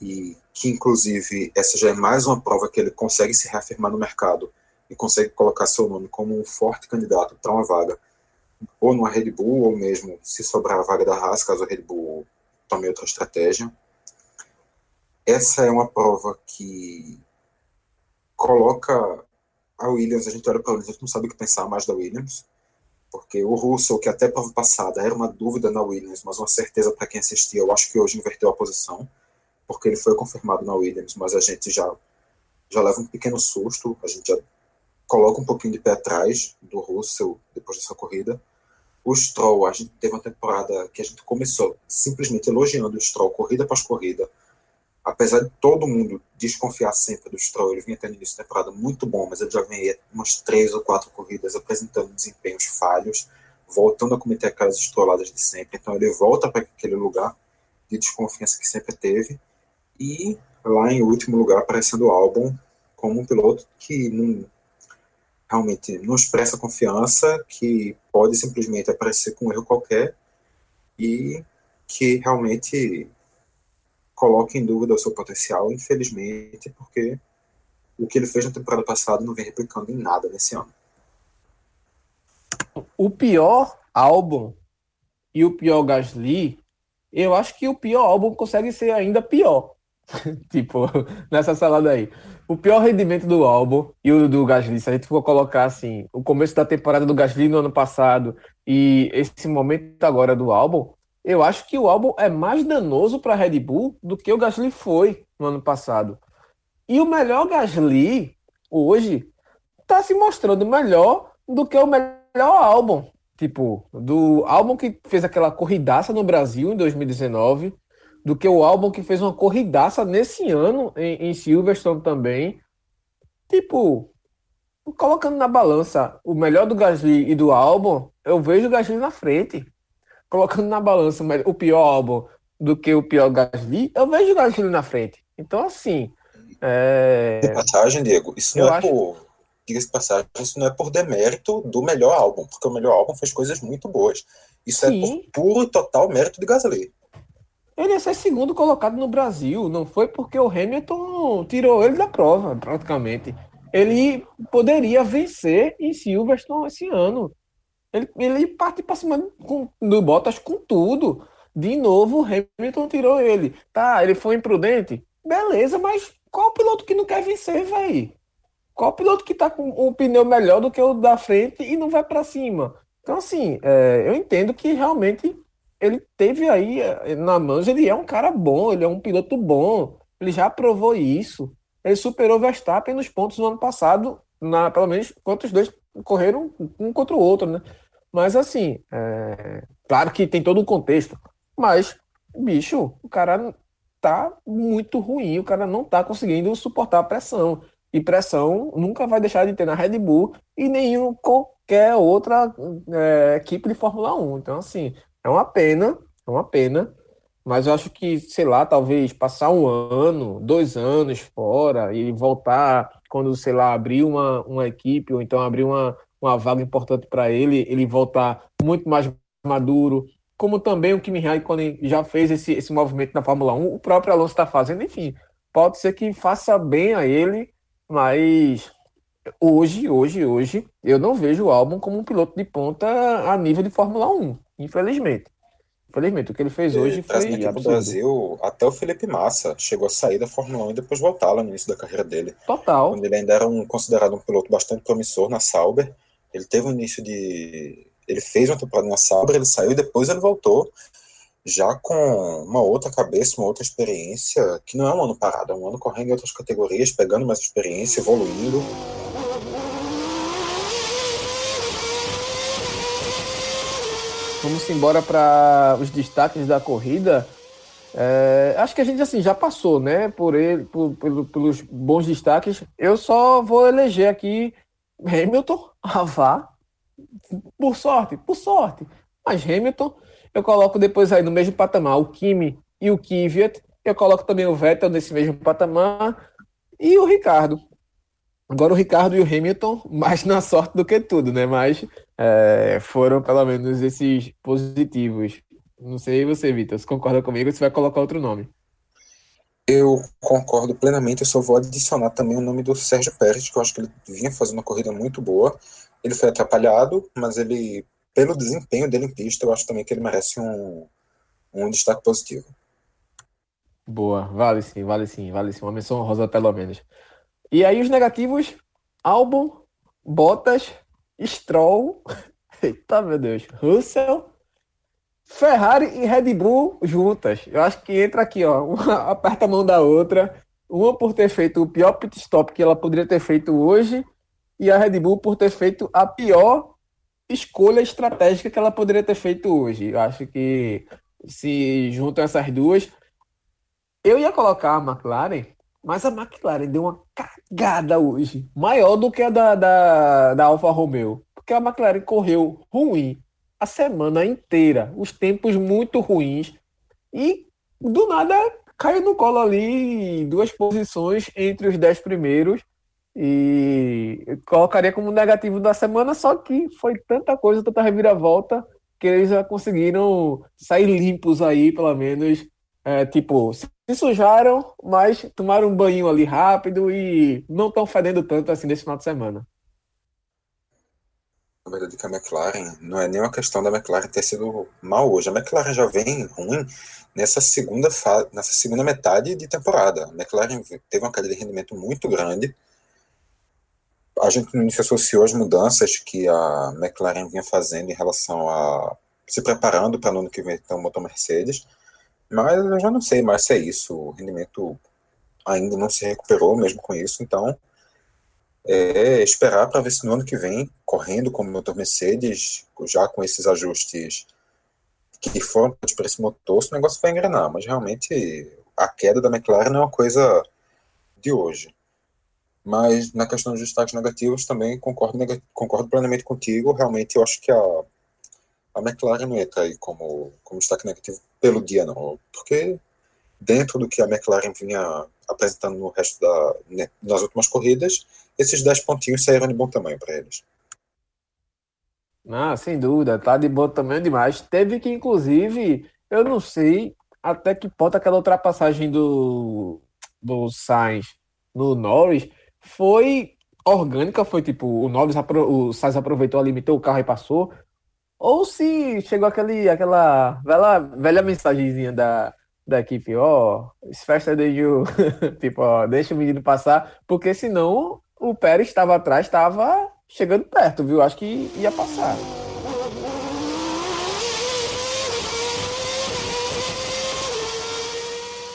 e que inclusive essa já é mais uma prova que ele consegue se reafirmar no mercado e consegue colocar seu nome como um forte candidato para uma vaga ou numa Red Bull ou mesmo se sobrar a vaga da Haas caso a Red Bull tomei outra estratégia. Essa é uma prova que coloca a Williams, a gente olha para a Williams, a gente não sabe o que pensar mais da Williams, porque o Russell, que até prova passada era uma dúvida na Williams, mas uma certeza para quem assistia, eu acho que hoje inverteu a posição, porque ele foi confirmado na Williams, mas a gente já, já leva um pequeno susto, a gente já coloca um pouquinho de pé atrás do Russell depois dessa corrida, o Stroll, a gente teve uma temporada que a gente começou simplesmente elogiando o Stroll, corrida após corrida. Apesar de todo mundo desconfiar sempre do Stroll, ele vinha tendo início de temporada muito bom, mas ele já vem umas três ou quatro corridas apresentando desempenhos falhos, voltando a cometer aquelas estroladas de sempre. Então ele volta para aquele lugar de desconfiança que sempre teve. E lá em último lugar, aparecendo o álbum como um piloto que não realmente não expressa confiança, que pode simplesmente aparecer com um erro qualquer e que realmente coloca em dúvida o seu potencial, infelizmente, porque o que ele fez na temporada passada não vem replicando em nada nesse ano.
O pior álbum e o pior Gasly, eu acho que o pior álbum consegue ser ainda pior. tipo, nessa salada aí. O pior rendimento do álbum e o do Gasly, se a gente for colocar assim, o começo da temporada do Gasly no ano passado e esse momento agora do álbum, eu acho que o álbum é mais danoso para a Red Bull do que o Gasly foi no ano passado. E o melhor Gasly hoje está se mostrando melhor do que o melhor álbum. Tipo, do álbum que fez aquela corridaça no Brasil em 2019, do que o álbum que fez uma corridaça nesse ano em, em Silverstone também. Tipo, colocando na balança o melhor do Gasly e do álbum, eu vejo o Gasly na frente. Colocando na balança o pior álbum do que o pior Gasly, eu vejo o Gasly na frente. Então, assim. É...
De passagem, Diego, isso não eu é acho... por. Diga-se passagem, isso não é por demérito do melhor álbum, porque o melhor álbum fez coisas muito boas. Isso Sim. é por puro e total mérito de Gasly.
Ele ia ser segundo colocado no Brasil. Não foi porque o Hamilton tirou ele da prova, praticamente. Ele poderia vencer em Silverstone esse ano. Ele, ele parte para cima com, do Bottas com tudo. De novo, o Hamilton tirou ele. Tá, ele foi imprudente? Beleza, mas qual piloto que não quer vencer, velho? Qual piloto que tá com um pneu melhor do que o da frente e não vai para cima? Então, assim, é, eu entendo que realmente ele teve aí é, na mão, ele é um cara bom, ele é um piloto bom, ele já provou isso. Ele superou o Verstappen nos pontos no ano passado, na, pelo menos quanto os dois correram um contra o outro, né? Mas assim, é, claro que tem todo um contexto, mas, bicho, o cara tá muito ruim, o cara não tá conseguindo suportar a pressão. E pressão nunca vai deixar de ter na Red Bull e nenhum qualquer outra é, equipe de Fórmula 1. Então, assim, é uma pena, é uma pena, mas eu acho que, sei lá, talvez passar um ano, dois anos fora e voltar quando, sei lá, abrir uma, uma equipe ou então abrir uma, uma vaga importante para ele, ele voltar muito mais maduro, como também o Kimi Raikkonen já fez esse, esse movimento na Fórmula 1, o próprio Alonso está fazendo, enfim, pode ser que faça bem a ele, mas hoje, hoje, hoje, eu não vejo o álbum como um piloto de ponta a nível de Fórmula 1, infelizmente. Infelizmente, o que ele fez hoje foi
absurdo. Brasil, até o Felipe Massa chegou a sair da Fórmula 1 e depois voltar lá no início da carreira dele.
Total.
Quando ele ainda era um, considerado um piloto bastante promissor na Sauber, ele teve um início de... Ele fez uma temporada na Sauber, ele saiu e depois ele voltou já com uma outra cabeça, uma outra experiência, que não é um ano parado, é um ano correndo em outras categorias, pegando mais experiência, evoluindo.
Vamos embora para os destaques da corrida. É, acho que a gente assim já passou, né? Por ele, por, por, pelos bons destaques. Eu só vou eleger aqui Hamilton, Avá, por sorte, por sorte. Mas Hamilton, eu coloco depois aí no mesmo patamar o Kimi e o Kvyat. Eu coloco também o Vettel nesse mesmo patamar e o Ricardo. Agora o Ricardo e o Hamilton, mais na sorte do que tudo, né? Mas é, foram pelo menos esses positivos. Não sei você, Vitor, se concorda comigo se vai colocar outro nome.
Eu concordo plenamente, eu só vou adicionar também o nome do Sérgio Pérez, que eu acho que ele vinha fazendo uma corrida muito boa. Ele foi atrapalhado, mas ele, pelo desempenho dele em pista, eu acho também que ele merece um, um destaque positivo.
Boa, vale sim, vale sim, vale sim. Uma menção rosa pelo menos. E aí os negativos, Albon, Bottas, Stroll, eita meu Deus, Russell, Ferrari e Red Bull juntas. Eu acho que entra aqui, ó, uma aperta a mão da outra, uma por ter feito o pior pit stop que ela poderia ter feito hoje e a Red Bull por ter feito a pior escolha estratégica que ela poderia ter feito hoje. Eu acho que se juntam essas duas, eu ia colocar a McLaren mas a McLaren deu uma cagada hoje, maior do que a da, da, da Alfa Romeo. Porque a McLaren correu ruim a semana inteira, os tempos muito ruins, e do nada caiu no colo ali duas posições entre os dez primeiros. E colocaria como negativo da semana, só que foi tanta coisa, tanta reviravolta, que eles já conseguiram sair limpos aí, pelo menos. É, tipo, se sujaram, mas tomaram um banho ali rápido e não estão fedendo tanto assim nesse final de semana.
Na verdade, que a McLaren não é nem uma questão da McLaren ter sido mal hoje. A McLaren já vem ruim nessa segunda, fa nessa segunda metade de temporada. A McLaren teve uma queda de rendimento muito grande. A gente no início associou as mudanças que a McLaren vinha fazendo em relação a se preparando para no ano que vem ter um motor Mercedes mas eu já não sei mais se é isso. O rendimento ainda não se recuperou mesmo com isso, então é esperar para ver se no ano que vem, correndo como motor Mercedes, já com esses ajustes que foram para esse motor, se o negócio vai engrenar. Mas realmente a queda da McLaren é uma coisa de hoje. Mas na questão dos destaques negativos também concordo, concordo plenamente contigo. Realmente eu acho que a a McLaren não entra aí como, como destaque negativo pelo dia, não. Porque dentro do que a McLaren vinha apresentando no resto da. Né, nas últimas corridas, esses 10 pontinhos saíram de bom tamanho para eles.
Ah, sem dúvida, tá de bom tamanho demais. Teve que, inclusive, eu não sei até que ponto aquela ultrapassagem do, do Sainz no Norris foi orgânica, foi tipo, o Norris, o Sainz aproveitou, limitou o carro e passou, ou se chegou aquele, aquela velha, velha mensagenzinha da, da equipe, ó, oh, festa de you, tipo, ó, deixa o menino passar, porque senão o Pérez estava atrás, estava chegando perto, viu? Acho que ia passar.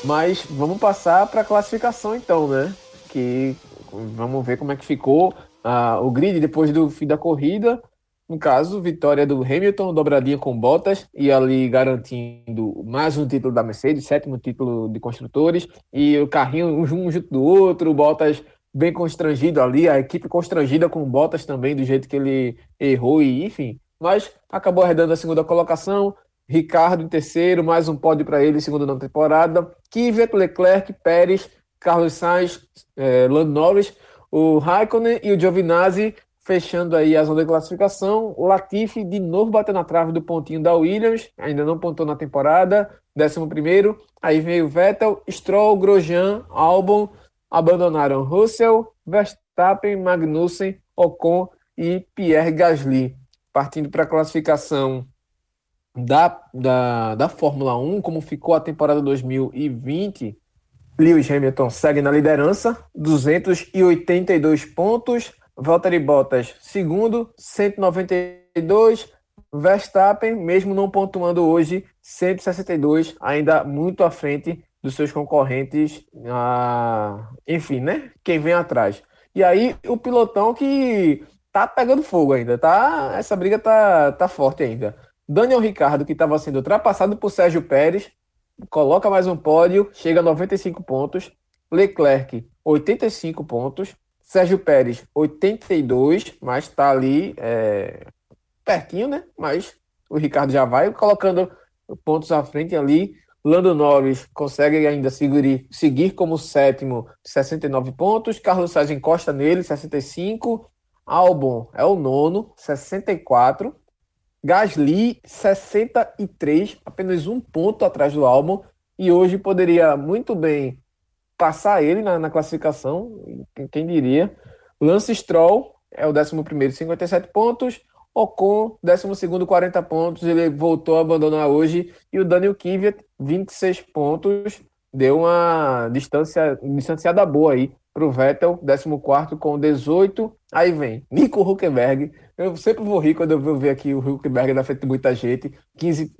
Mas vamos passar para a classificação então, né? Que vamos ver como é que ficou ah, o grid depois do fim da corrida. No caso, vitória do Hamilton, dobradinha com Bottas e ali garantindo mais um título da Mercedes, sétimo título de construtores, e o carrinho um junto do outro, Bottas bem constrangido ali, a equipe constrangida com Bottas também, do jeito que ele errou, e enfim. Mas acabou arredando a segunda colocação, Ricardo em terceiro, mais um pódio para ele, segundo na temporada. Kvyat, Leclerc, Pérez, Carlos Sainz, eh, Lando Norris, o Raikkonen e o Giovinazzi fechando aí a zona de classificação. Latifi de novo bateu na trave do pontinho da Williams, ainda não pontou na temporada, décimo primeiro. Aí veio Vettel, Stroll, Grosjean, Albon, abandonaram Russell, Verstappen, Magnussen, Ocon e Pierre Gasly. Partindo para a classificação da, da, da Fórmula 1, como ficou a temporada 2020, Lewis Hamilton segue na liderança, 282 pontos. Valtteri Bottas, segundo, 192. Verstappen, mesmo não pontuando hoje, 162, ainda muito à frente dos seus concorrentes. Ah, enfim, né? Quem vem atrás. E aí, o pilotão que tá pegando fogo ainda, tá? Essa briga tá, tá forte ainda. Daniel Ricardo, que estava sendo ultrapassado por Sérgio Pérez, coloca mais um pódio, chega a 95 pontos. Leclerc, 85 pontos. Sérgio Pérez, 82, mas está ali é, pertinho, né? Mas o Ricardo já vai colocando pontos à frente ali. Lando Norris consegue ainda seguir, seguir como sétimo, 69 pontos. Carlos Sainz encosta nele, 65. Albon é o nono, 64. Gasly, 63, apenas um ponto atrás do álbum, e hoje poderia muito bem passar ele na, na classificação, quem diria. Lance Stroll é o 11, 57 pontos. Ocon, 12, 40 pontos. Ele voltou a abandonar hoje. E o Daniel Kvyat, 26 pontos. Deu uma distância distanciada boa aí para o Vettel, 14 com 18. Aí vem Nico Huckenberg. Eu sempre vou rir quando eu vou ver aqui o Huckenberg na frente de muita gente. 15,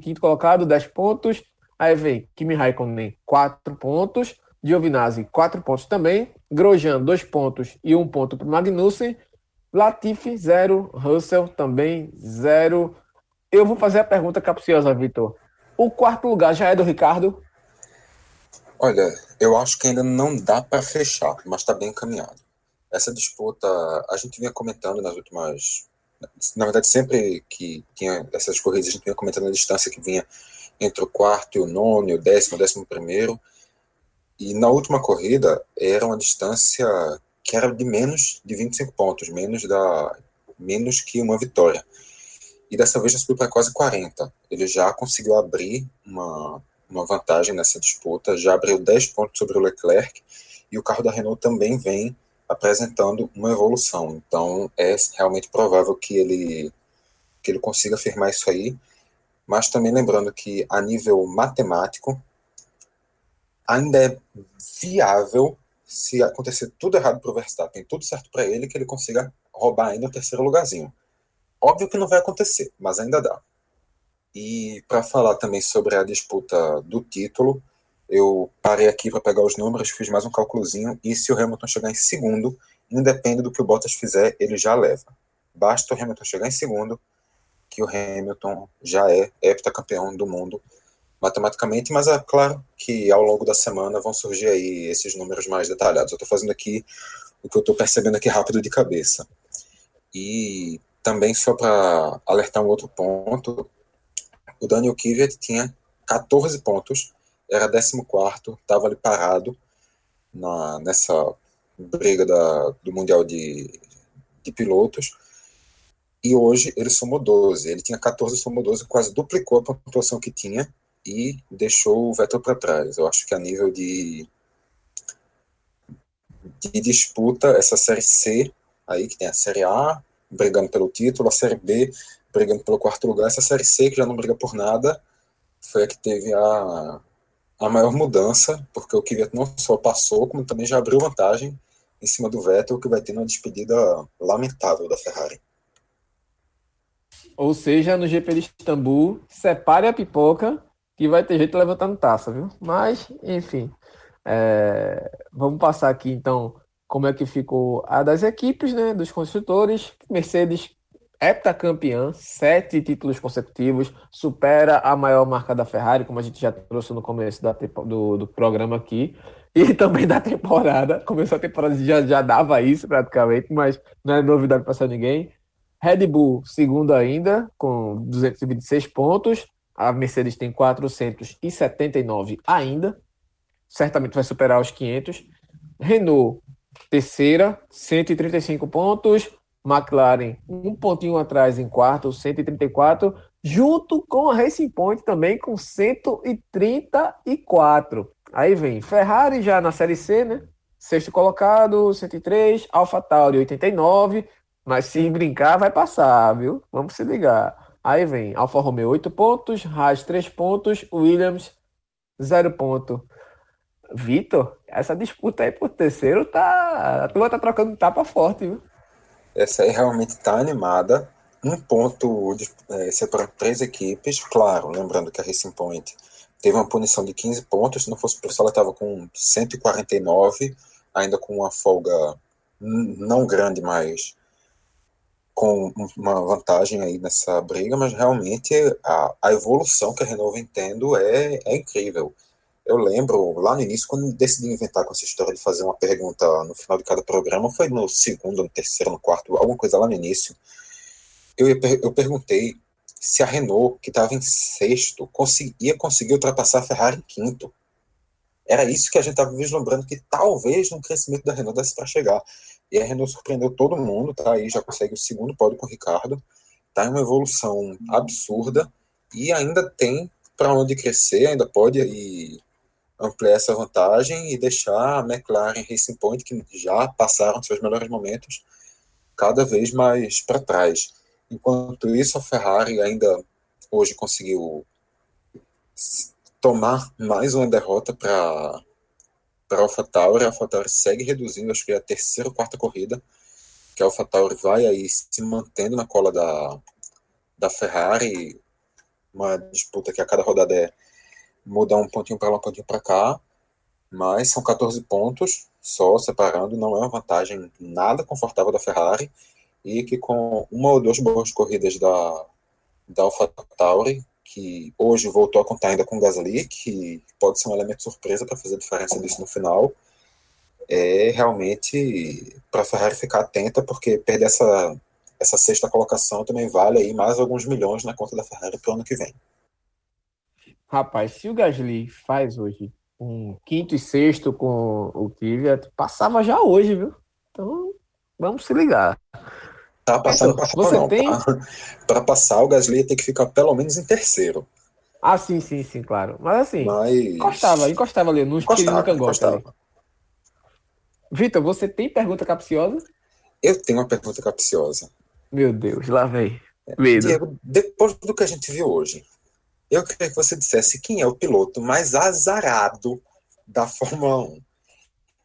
15 colocado, 10 pontos. Aí vem Kimi Raikkonen, 4 pontos. Giovinazzi, 4 pontos também. Grosjean, 2 pontos e 1 ponto para Magnussen. Latifi, 0. Russell, também 0. Eu vou fazer a pergunta capciosa, Vitor. O quarto lugar já é do Ricardo?
Olha, eu acho que ainda não dá para fechar, mas está bem encaminhado. Essa disputa, a gente vinha comentando nas últimas. Na verdade, sempre que tinha essas corridas, a gente vinha comentando a distância que vinha entre o quarto e o nono, o décimo, o décimo primeiro. E na última corrida, era uma distância que era de menos de 25 pontos, menos, da, menos que uma vitória. E dessa vez já subiu para quase 40. Ele já conseguiu abrir uma uma vantagem nessa disputa, já abriu 10 pontos sobre o Leclerc e o carro da Renault também vem apresentando uma evolução. Então é realmente provável que ele que ele consiga afirmar isso aí, mas também lembrando que a nível matemático ainda é viável se acontecer tudo errado para o Verstappen, tudo certo para ele, que ele consiga roubar ainda o terceiro lugarzinho. Óbvio que não vai acontecer, mas ainda dá. E para falar também sobre a disputa do título, eu parei aqui para pegar os números, fiz mais um cálculozinho, e se o Hamilton chegar em segundo, independe do que o Bottas fizer, ele já leva. Basta o Hamilton chegar em segundo, que o Hamilton já é heptacampeão do mundo matematicamente, mas é claro que ao longo da semana vão surgir aí esses números mais detalhados. Eu estou fazendo aqui o que eu estou percebendo aqui rápido de cabeça. E também só para alertar um outro ponto, o Daniel Kvyat tinha 14 pontos, era 14, estava ali parado na, nessa briga da, do Mundial de, de Pilotos. E hoje ele somou 12. Ele tinha 14, somou 12, quase duplicou a pontuação que tinha e deixou o Vettel para trás. Eu acho que a nível de, de disputa, essa Série C, aí que tem a Série A, brigando pelo título, a Série B brigando pelo quarto lugar. Essa Série C, que já não briga por nada, foi a que teve a, a maior mudança, porque o Kvyat não só passou, como também já abriu vantagem em cima do Vettel, que vai ter uma despedida lamentável da Ferrari.
Ou seja, no GP de Istambul, separe a pipoca que vai ter jeito levantando taça, viu? Mas, enfim. É... Vamos passar aqui então como é que ficou a das equipes, né? Dos construtores. Mercedes heptacampeã, sete títulos consecutivos, supera a maior marca da Ferrari, como a gente já trouxe no começo da, do, do programa aqui, e também da temporada. Começou a temporada já, já dava isso praticamente, mas não é novidade para ninguém. Red Bull, segundo ainda, com 226 pontos. A Mercedes tem 479 ainda. Certamente vai superar os 500. Renault, terceira, 135 pontos. McLaren um pontinho atrás em quarto, 134, junto com a Racing Point também com 134. Aí vem Ferrari já na Série C, né? Sexto colocado, 103, AlphaTauri 89, mas se brincar vai passar, viu? Vamos se ligar. Aí vem Alfa Romeo 8 pontos, Haas 3 pontos, Williams 0 ponto. Vitor, essa disputa aí por terceiro tá. A turma tá trocando tapa forte, viu?
Essa aí realmente está animada. Um ponto é, separando três equipes, claro, lembrando que a Racing Point teve uma punição de 15 pontos, se não fosse por isso ela estava com 149, ainda com uma folga não grande, mas com uma vantagem aí nessa briga, mas realmente a, a evolução que a Renault vem tendo é, é incrível. Eu lembro, lá no início, quando decidi inventar com essa história de fazer uma pergunta no final de cada programa, foi no segundo, no terceiro, no quarto, alguma coisa lá no início. Eu, eu perguntei se a Renault, que estava em sexto, conseguia conseguir ultrapassar a Ferrari em quinto. Era isso que a gente estava vislumbrando, que talvez no crescimento da Renault desse para chegar. E a Renault surpreendeu todo mundo, tá aí, já consegue o segundo pódio com o Ricardo. Tá em uma evolução absurda e ainda tem para onde crescer, ainda pode ampliar essa vantagem e deixar a McLaren Racing Point, que já passaram seus melhores momentos, cada vez mais para trás. Enquanto isso, a Ferrari ainda hoje conseguiu tomar mais uma derrota para para AlphaTauri. A AlphaTauri segue reduzindo, acho que é a terceira ou quarta corrida, que a AlphaTauri vai aí se mantendo na cola da, da Ferrari, uma disputa que a cada rodada é mudar um pontinho para lá, um pontinho para cá, mas são 14 pontos só separando, não é uma vantagem nada confortável da Ferrari, e que com uma ou duas boas corridas da, da AlphaTauri, que hoje voltou a contar ainda com o Gasly, que pode ser um elemento surpresa para fazer diferença disso no final, é realmente para a Ferrari ficar atenta, porque perder essa, essa sexta colocação também vale aí mais alguns milhões na conta da Ferrari para o ano que vem.
Rapaz, se o Gasly faz hoje um quinto e sexto com o Kvyat, passava já hoje, viu? Então, vamos se ligar.
Tá passando então,
você não. tem
para passar o Gasly tem que ficar pelo menos em terceiro.
Ah, sim, sim, sim, claro. Mas assim, Mas... encostava, encostava ali no encostava, cangote. Vitor, você tem pergunta capciosa?
Eu tenho uma pergunta capciosa.
Meu Deus, lá vem.
Medo. Diego, depois do que a gente viu hoje, eu queria que você dissesse quem é o piloto mais azarado da Fórmula 1.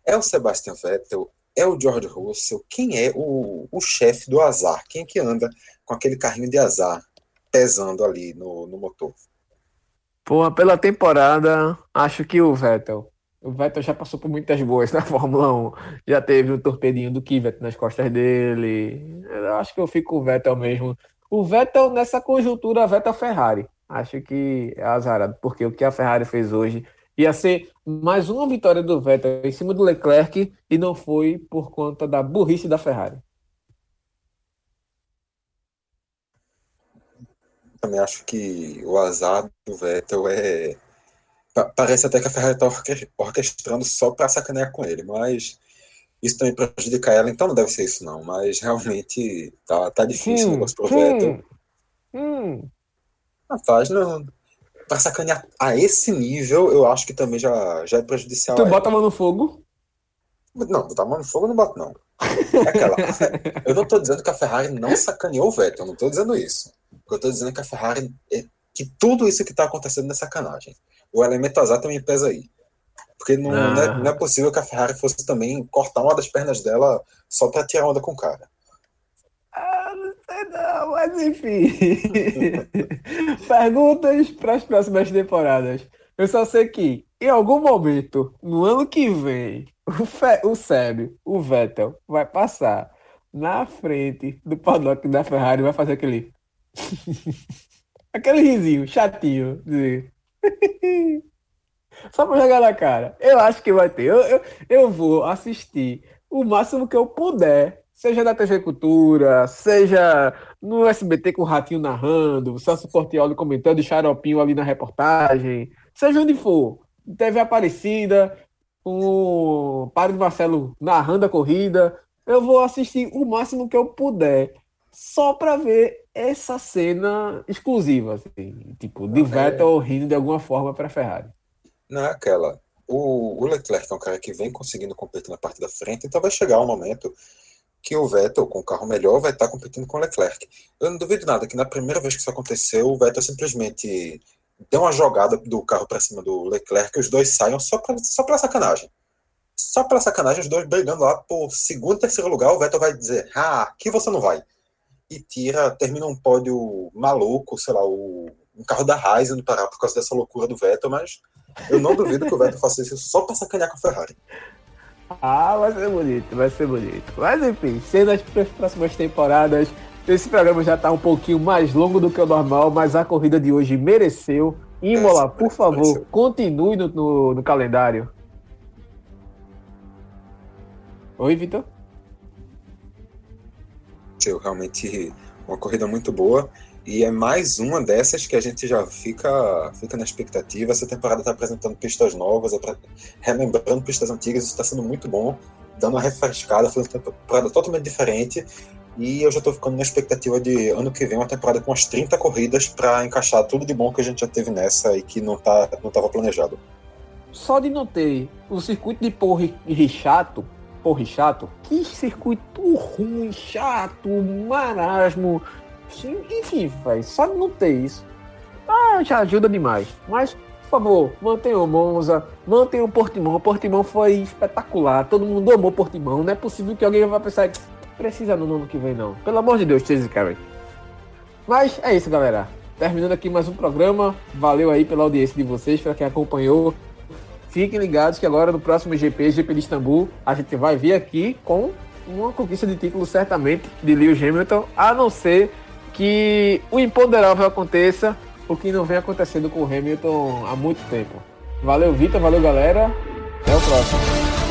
É o Sebastian Vettel? É o George Russell? Quem é o, o chefe do azar? Quem é que anda com aquele carrinho de azar pesando ali no, no motor?
Pô, pela temporada, acho que o Vettel. O Vettel já passou por muitas boas na Fórmula 1. Já teve o torpedinho do Kvyat nas costas dele. Eu acho que eu fico com o Vettel mesmo. O Vettel, nessa conjuntura, Vettel Ferrari acho que é azarado, porque o que a Ferrari fez hoje ia ser mais uma vitória do Vettel em cima do Leclerc e não foi por conta da burrice da Ferrari.
Também acho que o azar do Vettel é. Parece até que a Ferrari está orquestrando só para sacanear com ele, mas isso também prejudica ela, então não deve ser isso, não. Mas realmente tá, tá difícil hum, o negócio pro hum, Vettel. Hum. Rapaz, não. Pra sacanear a esse nível, eu acho que também já, já é prejudicial.
Tu bota a mão no fogo?
Não, botar a mão no fogo não boto, não. É aquela. eu não tô dizendo que a Ferrari não sacaneou o Vettel, eu não tô dizendo isso. Eu tô dizendo é que a Ferrari. É, que tudo isso que tá acontecendo é sacanagem. o elemento azar também pesa aí. Porque não,
Ah.
não, é, não é possível que a Ferrari fosse também cortar uma das pernas dela só para tirar onda com o cara.
Não mas enfim. Perguntas para as próximas temporadas. Eu só sei que, em algum momento, no ano que vem, o, Fe o Sérgio, o Vettel, vai passar na frente do paddock da Ferrari e vai fazer aquele. aquele risinho chatinho. dizer, Só pra jogar na cara. Eu acho que vai ter. Eu, eu, eu vou assistir o máximo que eu puder. Seja na TV Cultura, seja no SBT com o Ratinho narrando, Celso Portioli comentando e Xaropinho ali na reportagem, seja onde for. TV Aparecida, com o Padre Marcelo narrando a corrida. Eu vou assistir o máximo que eu puder, só para ver essa cena exclusiva, assim, tipo, de
É.
Vettel rindo de alguma forma para Ferrari.
Não é aquela. O, o Leclerc é um cara que vem conseguindo competir na parte da frente, então vai chegar um momento que o Vettel, com o carro melhor, vai estar competindo com o Leclerc. Eu não duvido nada que na primeira vez que isso aconteceu, o Vettel simplesmente deu uma jogada do carro para cima do Leclerc e os dois saiam só para só pra sacanagem. Só para sacanagem, os dois brigando lá por segundo terceiro lugar, o Vettel vai dizer, ah, aqui você não vai. E tira, termina um pódio maluco, sei lá, o, um carro da Raiz indo parar por causa dessa loucura do Vettel, mas eu não duvido que o Vettel faça isso só para sacanear com a Ferrari.
Ah, vai ser bonito, vai ser bonito. Mas enfim, cenas para as próximas temporadas. Esse programa já está um pouquinho mais longo do que o normal, mas a corrida de hoje mereceu. Imola, por favor, continue no, no, no calendário. Oi, Vitor?
Realmente uma corrida muito boa. E é mais uma dessas que a gente já fica, fica na expectativa. Essa temporada está apresentando pistas novas, relembrando pistas antigas. Isso está sendo muito bom, dando uma refrescada, fazendo uma temporada totalmente diferente. E eu já estou ficando na expectativa de ano que vem uma temporada com umas 30 corridas para encaixar tudo de bom que a gente já teve nessa e que não tá, não estava planejado.
Só de não ter o circuito de Porri chato, Porri chato, que circuito ruim, chato, marasmo. Enfim, velho, só não ter isso. Ah, já ajuda demais. Mas, por favor, mantenham o Monza, mantenham o Portimão. O Portimão foi espetacular. Todo mundo amou Portimão. Não é possível que alguém vai pensar que precisa no ano que vem, não. Pelo amor de Deus, Chase Carey. Mas é isso, galera. Terminando aqui mais um programa. Valeu aí pela audiência de vocês, para quem acompanhou. Fiquem ligados que agora no próximo GP, GP de Istambul, a gente vai vir aqui com uma conquista de título certamente de Lewis Hamilton, a não ser que o imponderável aconteça, o que não vem acontecendo com o Hamilton há muito tempo. Valeu, Vitor, valeu, galera. Até o próximo.